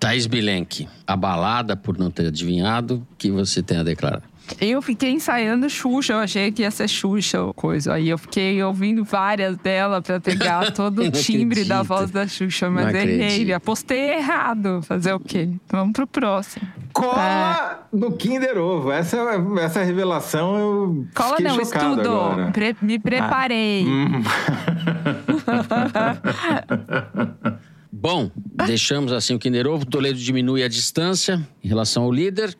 Thais Bilenque, abalada por não ter adivinhado, o que você tem a declarar? Eu fiquei ensaiando Xuxa, eu achei que ia ser Xuxa ou coisa. Aí eu fiquei ouvindo várias dela pra pegar todo o timbre da voz da Xuxa, mas errei. Apostei errado. Fazer o quê? Vamos pro próximo. Cola é. no Kinder Ovo. Essa, essa revelação eu. Cola não, estudo. Pre me preparei. Ah. Hum. Bom, deixamos assim o Kinder Ovo. Toledo diminui a distância em relação ao líder.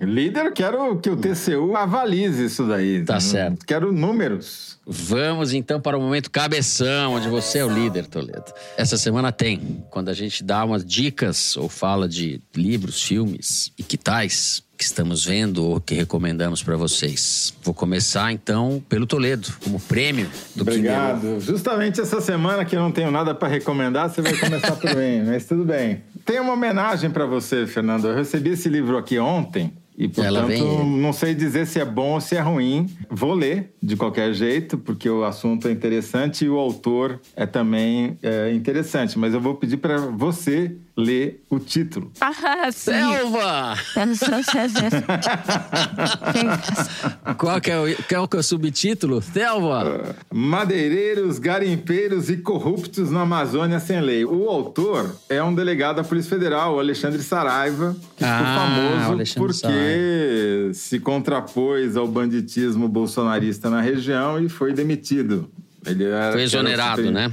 Líder, quero que o TCU avalize isso daí. Tá certo. Quero números. Vamos então para o momento cabeção, onde você é o líder, Toledo. Essa semana tem, quando a gente dá umas dicas ou fala de livros, filmes e que tais que estamos vendo ou que recomendamos para vocês. Vou começar então pelo Toledo, como prêmio do Obrigado. Justamente essa semana que eu não tenho nada para recomendar, você vai começar por mim, mas tudo bem. Tem uma homenagem para você, Fernando. Eu recebi esse livro aqui ontem e, portanto, não sei dizer se é bom ou se é ruim. Vou ler de qualquer jeito, porque o assunto é interessante e o autor é também é, interessante. Mas eu vou pedir para você ler o título. Ah, sim. Selva! qual, que é o, qual que é o subtítulo? Selva! Madeireiros, garimpeiros e corruptos na Amazônia sem lei. O autor é um delegado da Polícia Federal, o Alexandre Saraiva, que ficou Ah, famoso porque Saraiva. se contrapôs ao banditismo bolsonarista na região e foi demitido. Ele era, Foi exonerado, era o né?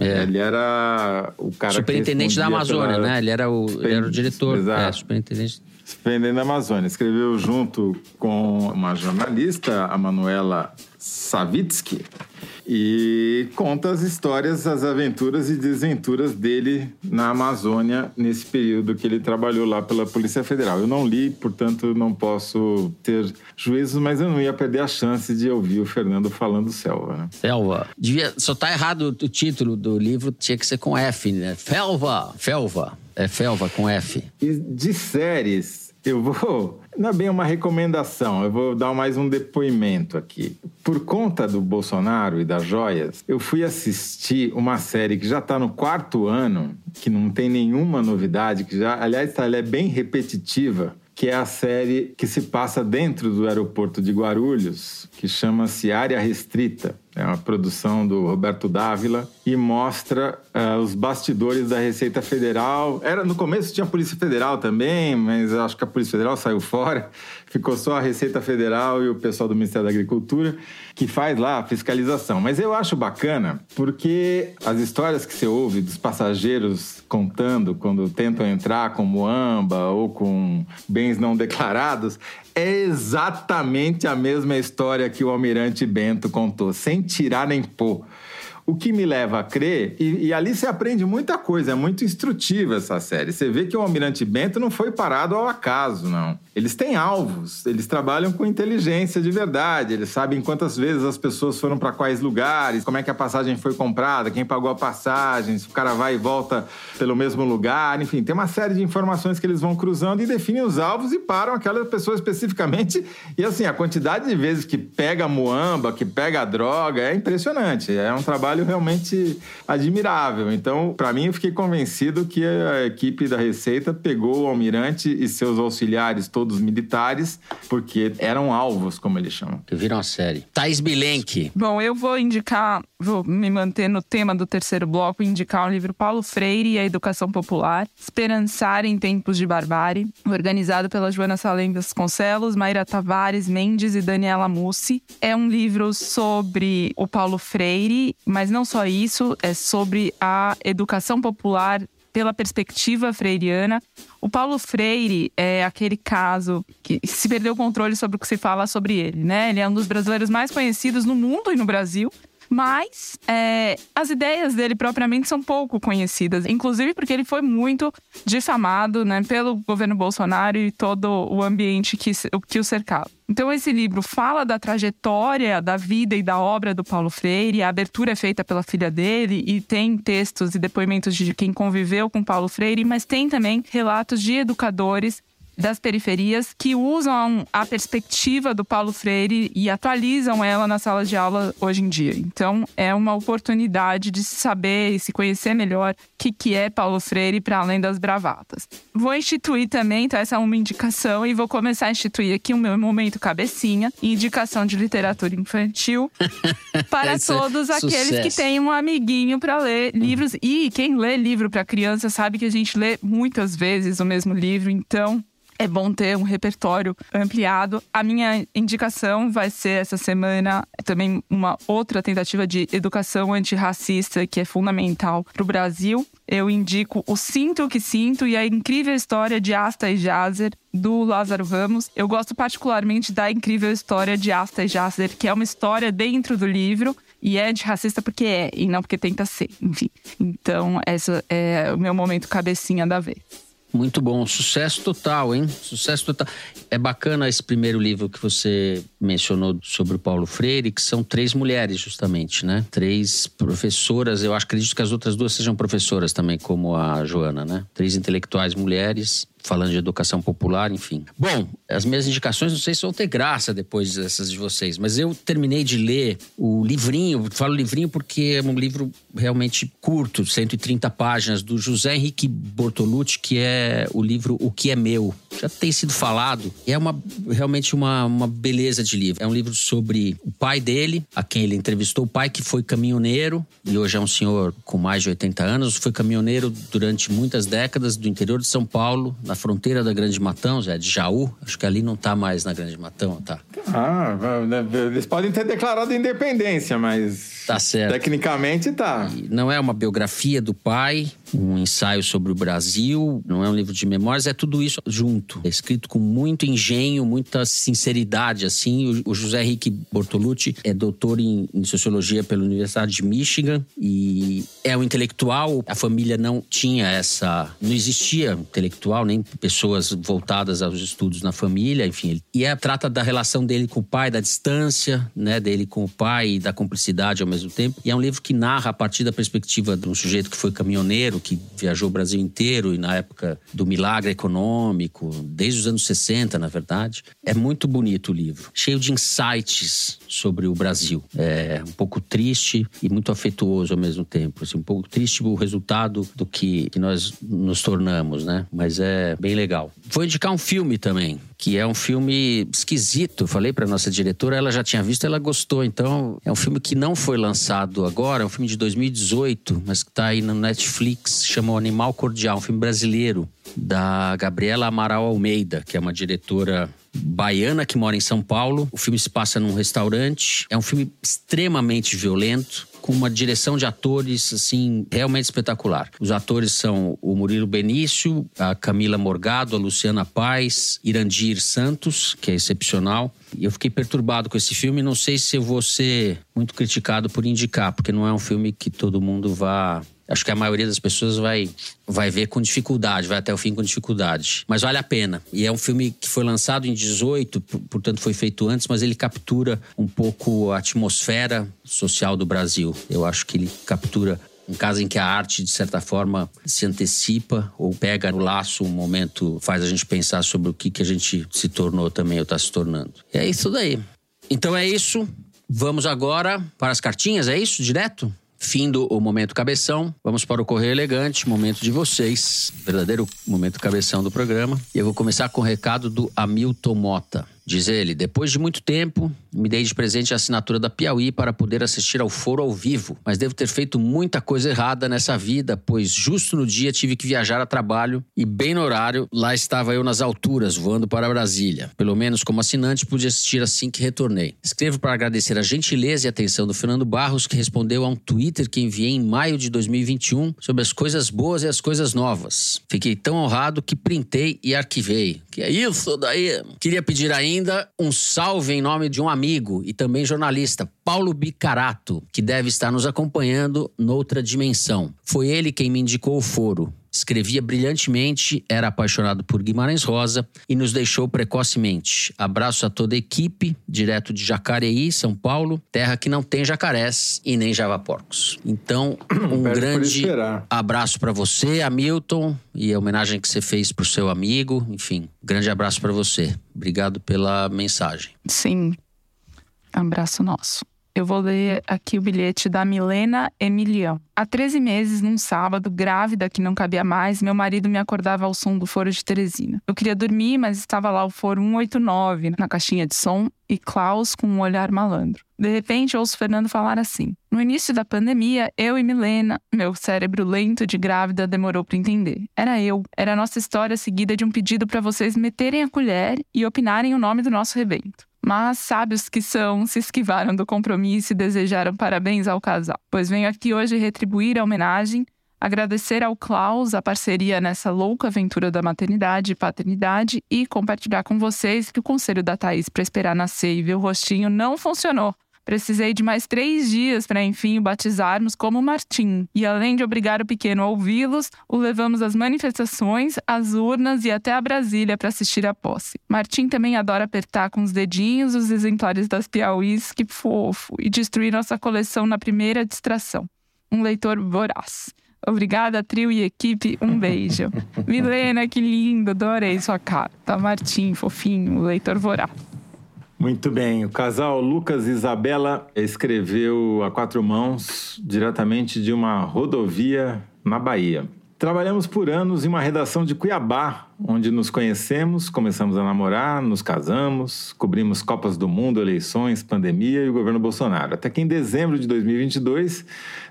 É. Ele era o cara Superintendente da Amazônia, pela- né? Ele era o, ele era o diretor. Exato. É, superintendente. Superintendente da Amazônia. Escreveu junto com uma jornalista, a Manuela Savitsky, e conta as histórias, as aventuras e desventuras dele na Amazônia nesse período que ele trabalhou lá pela Polícia Federal. Eu não li, portanto não posso ter juízos, mas eu não ia perder a chance de ouvir o Fernando falando selva, né? Felva. Devia, só tá errado o título do livro, tinha que ser com F, né? Felva. Felva. É Felva com F. E de séries, eu vou. Não é bem uma recomendação, eu vou dar mais um depoimento aqui. Por conta do Bolsonaro e das joias, eu fui assistir uma série que já está no quarto ano, que não tem nenhuma novidade, que já, aliás, tá, ela é bem repetitiva, que é a série que se passa dentro do aeroporto de Guarulhos, que chama-se Área Restrita. É uma produção do Roberto Dávila e mostra ah, os bastidores da Receita Federal. Era no começo tinha a Polícia Federal também, mas acho que a Polícia Federal saiu fora. Ficou só a Receita Federal e o pessoal do Ministério da Agricultura que faz lá a fiscalização. Mas eu acho bacana porque as histórias que você ouve dos passageiros contando quando tentam entrar com muamba ou com bens não declarados é exatamente a mesma história que o Almirante Bento contou, sem tirar nem pôr. O que me leva a crer, e, e ali você aprende muita coisa, é muito instrutiva essa série. Você vê que o Almirante Bento não foi parado ao acaso, não. Eles têm alvos, eles trabalham com inteligência de verdade, eles sabem quantas vezes as pessoas foram para quais lugares, como é que a passagem foi comprada, quem pagou a passagem, se o cara vai e volta pelo mesmo lugar, enfim, tem uma série de informações que eles vão cruzando e definem os alvos e param aquela pessoa especificamente. E assim, a quantidade de vezes que pega a muamba, que pega a droga, é impressionante. É um trabalho realmente admirável. Então, para mim, eu fiquei convencido que a equipe da Receita pegou o almirante e seus auxiliares, todos militares, porque eram alvos, como eles chamam. Que viram a série. Thaís Bilenque. Bom, eu vou indicar, vou me manter no tema do terceiro bloco e indicar o livro Paulo Freire e a Educação Popular, Esperançar em Tempos de Barbárie, organizado pela Joana Salem Vasconcelos, Mayra Tavares Mendes e Daniela Mussi. É um livro sobre o Paulo Freire, mas não só isso, é sobre a educação popular pela perspectiva freiriana. O Paulo Freire é aquele caso que se perdeu o controle sobre o que se fala sobre ele, né? Ele é um dos brasileiros mais conhecidos no mundo e no Brasil. Mas é, as ideias dele propriamente são pouco conhecidas, inclusive porque ele foi muito difamado né, pelo governo Bolsonaro e todo o ambiente que, que o cercava. Então, esse livro fala da trajetória da vida e da obra do Paulo Freire. A abertura é feita pela filha dele e tem textos e depoimentos de quem conviveu com Paulo Freire, mas tem também relatos de educadores das periferias que usam a perspectiva do Paulo Freire e atualizam ela na sala de aula hoje em dia. Então, é uma oportunidade de saber e se conhecer melhor o que, que é Paulo Freire para além das bravatas. Vou instituir também, então essa é uma indicação, e vou começar a instituir aqui o meu momento cabecinha, indicação de literatura infantil para todos aqueles sucesso. que têm um amiguinho para ler livros. E quem lê livro para criança sabe que a gente lê muitas vezes o mesmo livro, então é bom ter um repertório ampliado. A minha indicação vai ser essa semana também uma outra tentativa de educação antirracista que é fundamental para o Brasil. Eu indico o Sinto o que Sinto e a incrível história de Asta e Jazer, do Lázaro Ramos. Eu gosto particularmente da incrível história de Asta e Jazer, que é uma história dentro do livro e é antirracista porque é, e não porque tenta ser, enfim. Então, esse é o meu momento cabecinha da vez. Muito bom, sucesso total, hein? Sucesso total. É bacana esse primeiro livro que você mencionou sobre o Paulo Freire, que são três mulheres, justamente, né? Três professoras. Eu acredito que as outras duas sejam professoras também, como a Joana, né? Três intelectuais mulheres falando de educação popular, enfim. Bom, as minhas indicações não sei se vão ter graça depois dessas de vocês, mas eu terminei de ler o livrinho, falo livrinho porque é um livro realmente curto, 130 páginas, do José Henrique Bortolucci, que é o livro O Que É Meu. Já tem sido falado, e é uma, realmente uma, uma beleza de livro. É um livro sobre o pai dele, a quem ele entrevistou, o pai que foi caminhoneiro, e hoje é um senhor com mais de 80 anos, foi caminhoneiro durante muitas décadas do interior de São Paulo, na na fronteira da Grande Matão, Zé, de Jaú. Acho que ali não está mais na Grande Matão, tá? Ah, né, eles podem ter declarado independência, mas. Tá certo. Tecnicamente tá. E não é uma biografia do pai, um ensaio sobre o Brasil, não é um livro de memórias, é tudo isso junto. É escrito com muito engenho, muita sinceridade, assim. O, José Henrique Bortolucci é doutor em, em sociologia pela Universidade de Michigan e é um intelectual. A família não tinha essa. Não existia intelectual, nem pessoas voltadas aos estudos na família, enfim. E é, trata da relação dele com o pai, da distância, né, dele com o pai e da cumplicidade ao mesmo tempo. E é um livro que narra a partir da perspectiva de um sujeito que foi caminhoneiro, que viajou o Brasil inteiro e na época do milagre econômico, desde os anos 60, na verdade. É muito bonito o livro, cheio de insights sobre o Brasil. É um pouco triste e muito afetuoso ao mesmo tempo. Assim, um pouco triste o resultado do que, que nós nos tornamos, né? Mas é bem legal. Vou indicar um filme também, que é um filme esquisito. Falei para nossa diretora, ela já tinha visto, ela gostou. Então, é um filme que não foi lançado agora, é um filme de 2018, mas que está aí no Netflix, chama Animal Cordial, um filme brasileiro da Gabriela Amaral Almeida, que é uma diretora baiana que mora em São Paulo. O filme se passa num restaurante. É um filme extremamente violento com uma direção de atores assim realmente espetacular. Os atores são o Murilo Benício, a Camila Morgado, a Luciana Paz, Irandir Santos, que é excepcional. Eu fiquei perturbado com esse filme. Não sei se eu vou ser muito criticado por indicar, porque não é um filme que todo mundo vá acho que a maioria das pessoas vai, vai ver com dificuldade, vai até o fim com dificuldade. Mas vale a pena. E é um filme que foi lançado em 18, portanto foi feito antes, mas ele captura um pouco a atmosfera social do Brasil. Eu acho que ele captura um caso em que a arte, de certa forma, se antecipa ou pega no laço um momento, faz a gente pensar sobre o que, que a gente se tornou também ou está se tornando. E é isso daí. Então é isso. Vamos agora para as cartinhas, é isso? Direto? Findo o momento cabeção, vamos para o Correio Elegante, momento de vocês, verdadeiro momento cabeção do programa. E eu vou começar com o recado do Hamilton Mota. Diz ele: depois de muito tempo, me dei de presente a assinatura da Piauí para poder assistir ao foro ao vivo, mas devo ter feito muita coisa errada nessa vida, pois justo no dia tive que viajar a trabalho e, bem no horário, lá estava eu nas alturas, voando para Brasília. Pelo menos como assinante, pude assistir assim que retornei. Escrevo para agradecer a gentileza e atenção do Fernando Barros, que respondeu a um Twitter que enviei em maio de 2021 sobre as coisas boas e as coisas novas. Fiquei tão honrado que printei e arquivei. Que é isso daí? Queria pedir ainda ainda um salve em nome de um amigo e também jornalista, Paulo Bicarato, que deve estar nos acompanhando noutra dimensão. Foi ele quem me indicou o foro escrevia brilhantemente, era apaixonado por Guimarães Rosa e nos deixou precocemente. Abraço a toda a equipe, direto de Jacareí, São Paulo, terra que não tem jacarés e nem javaporcos. Então, um grande abraço para você, Hamilton, e a homenagem que você fez pro seu amigo. Enfim, grande abraço para você. Obrigado pela mensagem. Sim. Abraço nosso. Eu vou ler aqui o bilhete da Milena Emilião. Há 13 meses, num sábado, grávida que não cabia mais, meu marido me acordava ao som do foro de Teresina. Eu queria dormir, mas estava lá o foro 189 na caixinha de som e Klaus com um olhar malandro. De repente, ouço Fernando falar assim: No início da pandemia, eu e Milena, meu cérebro lento de grávida demorou para entender. Era eu. Era a nossa história seguida de um pedido para vocês meterem a colher e opinarem o nome do nosso rebento. Mas sábios que são, se esquivaram do compromisso e desejaram parabéns ao casal. Pois venho aqui hoje retribuir a homenagem, agradecer ao Klaus a parceria nessa louca aventura da maternidade e paternidade e compartilhar com vocês que o conselho da Thaís para esperar nascer e ver o rostinho não funcionou. Precisei de mais três dias para, enfim, o batizarmos como Martim. E além de obrigar o pequeno a ouvi-los, o levamos às manifestações, às urnas e até a Brasília para assistir à posse. Martim também adora apertar com os dedinhos os exemplares das Piauís, que fofo, e destruir nossa coleção na primeira distração. Um leitor voraz. Obrigada, trio e equipe. Um beijo. Milena, que lindo. Adorei sua carta. Martim, fofinho, leitor voraz. Muito bem. O casal Lucas e Isabela escreveu a quatro mãos diretamente de uma rodovia na Bahia. Trabalhamos por anos em uma redação de Cuiabá, onde nos conhecemos, começamos a namorar, nos casamos, cobrimos Copas do Mundo, eleições, pandemia e o governo Bolsonaro. Até que em dezembro de 2022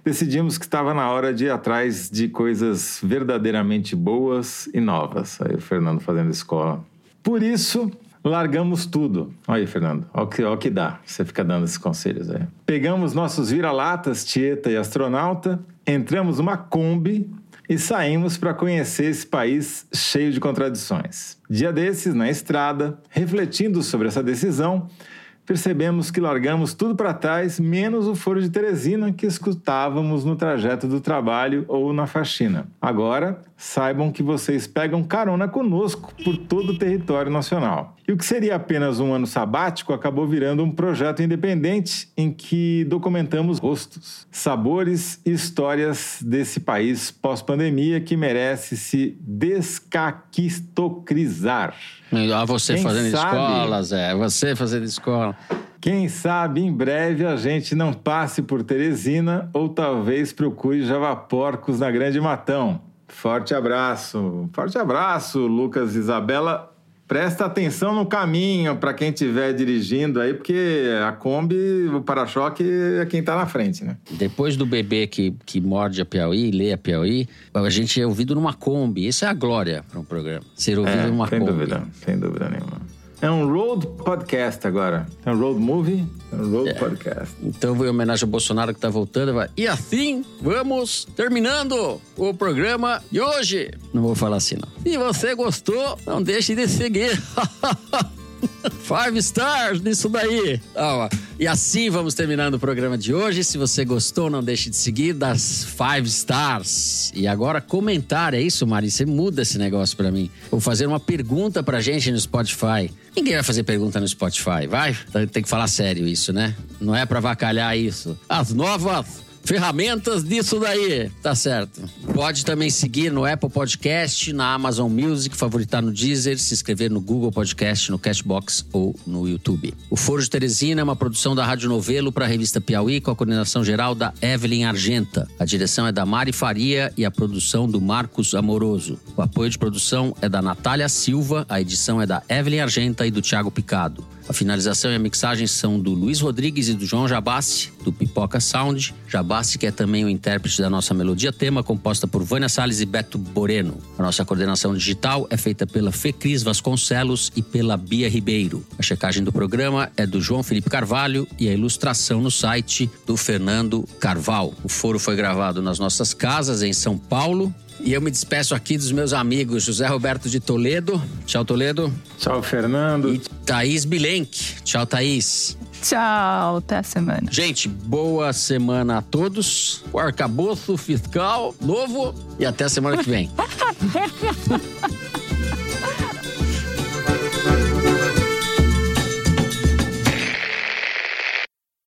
decidimos que estava na hora de ir atrás de coisas verdadeiramente boas e novas. Aí o Fernando fazendo escola. Por isso, Largamos tudo. Olha aí, Fernando. Olha o que, que dá. Você fica dando esses conselhos aí. Pegamos nossos vira-latas, Tieta e astronauta, entramos numa Kombi e saímos para conhecer esse país cheio de contradições. Dia desses, na estrada, refletindo sobre essa decisão, percebemos que largamos tudo para trás, menos o foro de Teresina que escutávamos no trajeto do trabalho ou na faxina. Agora, saibam que vocês pegam carona conosco por todo o território nacional. E o que seria apenas um ano sabático acabou virando um projeto independente em que documentamos rostos, sabores e histórias desse país pós-pandemia que merece se descaquistocrizar. Ah, você Quem fazendo sabe, escola, Zé. Você fazendo escola. Quem sabe em breve a gente não passe por Teresina ou talvez procure Javaporcos na Grande Matão. Forte abraço. Forte abraço, Lucas e Isabela. Presta atenção no caminho para quem estiver dirigindo aí, porque a Kombi, o para-choque é quem está na frente, né? Depois do bebê que, que morde a Piauí, lê a Piauí, a gente é ouvido numa Kombi. Isso é a glória para um programa. Ser ouvido é, numa sem Kombi. Sem dúvida, sem dúvida nenhuma. É um road podcast agora. É um road movie, road é. podcast. Então em homenagem ao Bolsonaro que tá voltando. Vai. E assim, vamos terminando o programa de hoje. Não vou falar assim, não. Se você gostou, não deixe de seguir. Five stars nisso daí. Ah, e assim vamos terminando o programa de hoje. Se você gostou, não deixe de seguir das five stars. E agora comentar, é isso, Mari? Você muda esse negócio para mim. Vou fazer uma pergunta pra gente no Spotify. Ninguém vai fazer pergunta no Spotify, vai? Tem que falar sério isso, né? Não é pra vacalhar isso. As novas ferramentas disso daí. Tá certo. Pode também seguir no Apple Podcast, na Amazon Music, favoritar no Deezer, se inscrever no Google Podcast, no Cashbox ou no YouTube. O Foro de Teresina é uma produção da Rádio Novelo para a revista Piauí com a coordenação geral da Evelyn Argenta. A direção é da Mari Faria e a produção do Marcos Amoroso. O apoio de produção é da Natália Silva, a edição é da Evelyn Argenta e do Thiago Picado. A finalização e a mixagem são do Luiz Rodrigues e do João Jabassi, do Pipoca Sound. Jabassi, que é também o intérprete da nossa melodia tema, composta por Vânia Salles e Beto Boreno. A nossa coordenação digital é feita pela Fecris Vasconcelos e pela Bia Ribeiro. A checagem do programa é do João Felipe Carvalho e a ilustração no site do Fernando Carval. O foro foi gravado nas nossas casas em São Paulo E eu me despeço aqui dos meus amigos José Roberto de Toledo. Tchau, Toledo. Tchau, Fernando. E Thaís Bilenque. Tchau, Thaís. Tchau, até a semana. Gente, boa semana a todos. O arcabouço fiscal novo e até a semana que vem.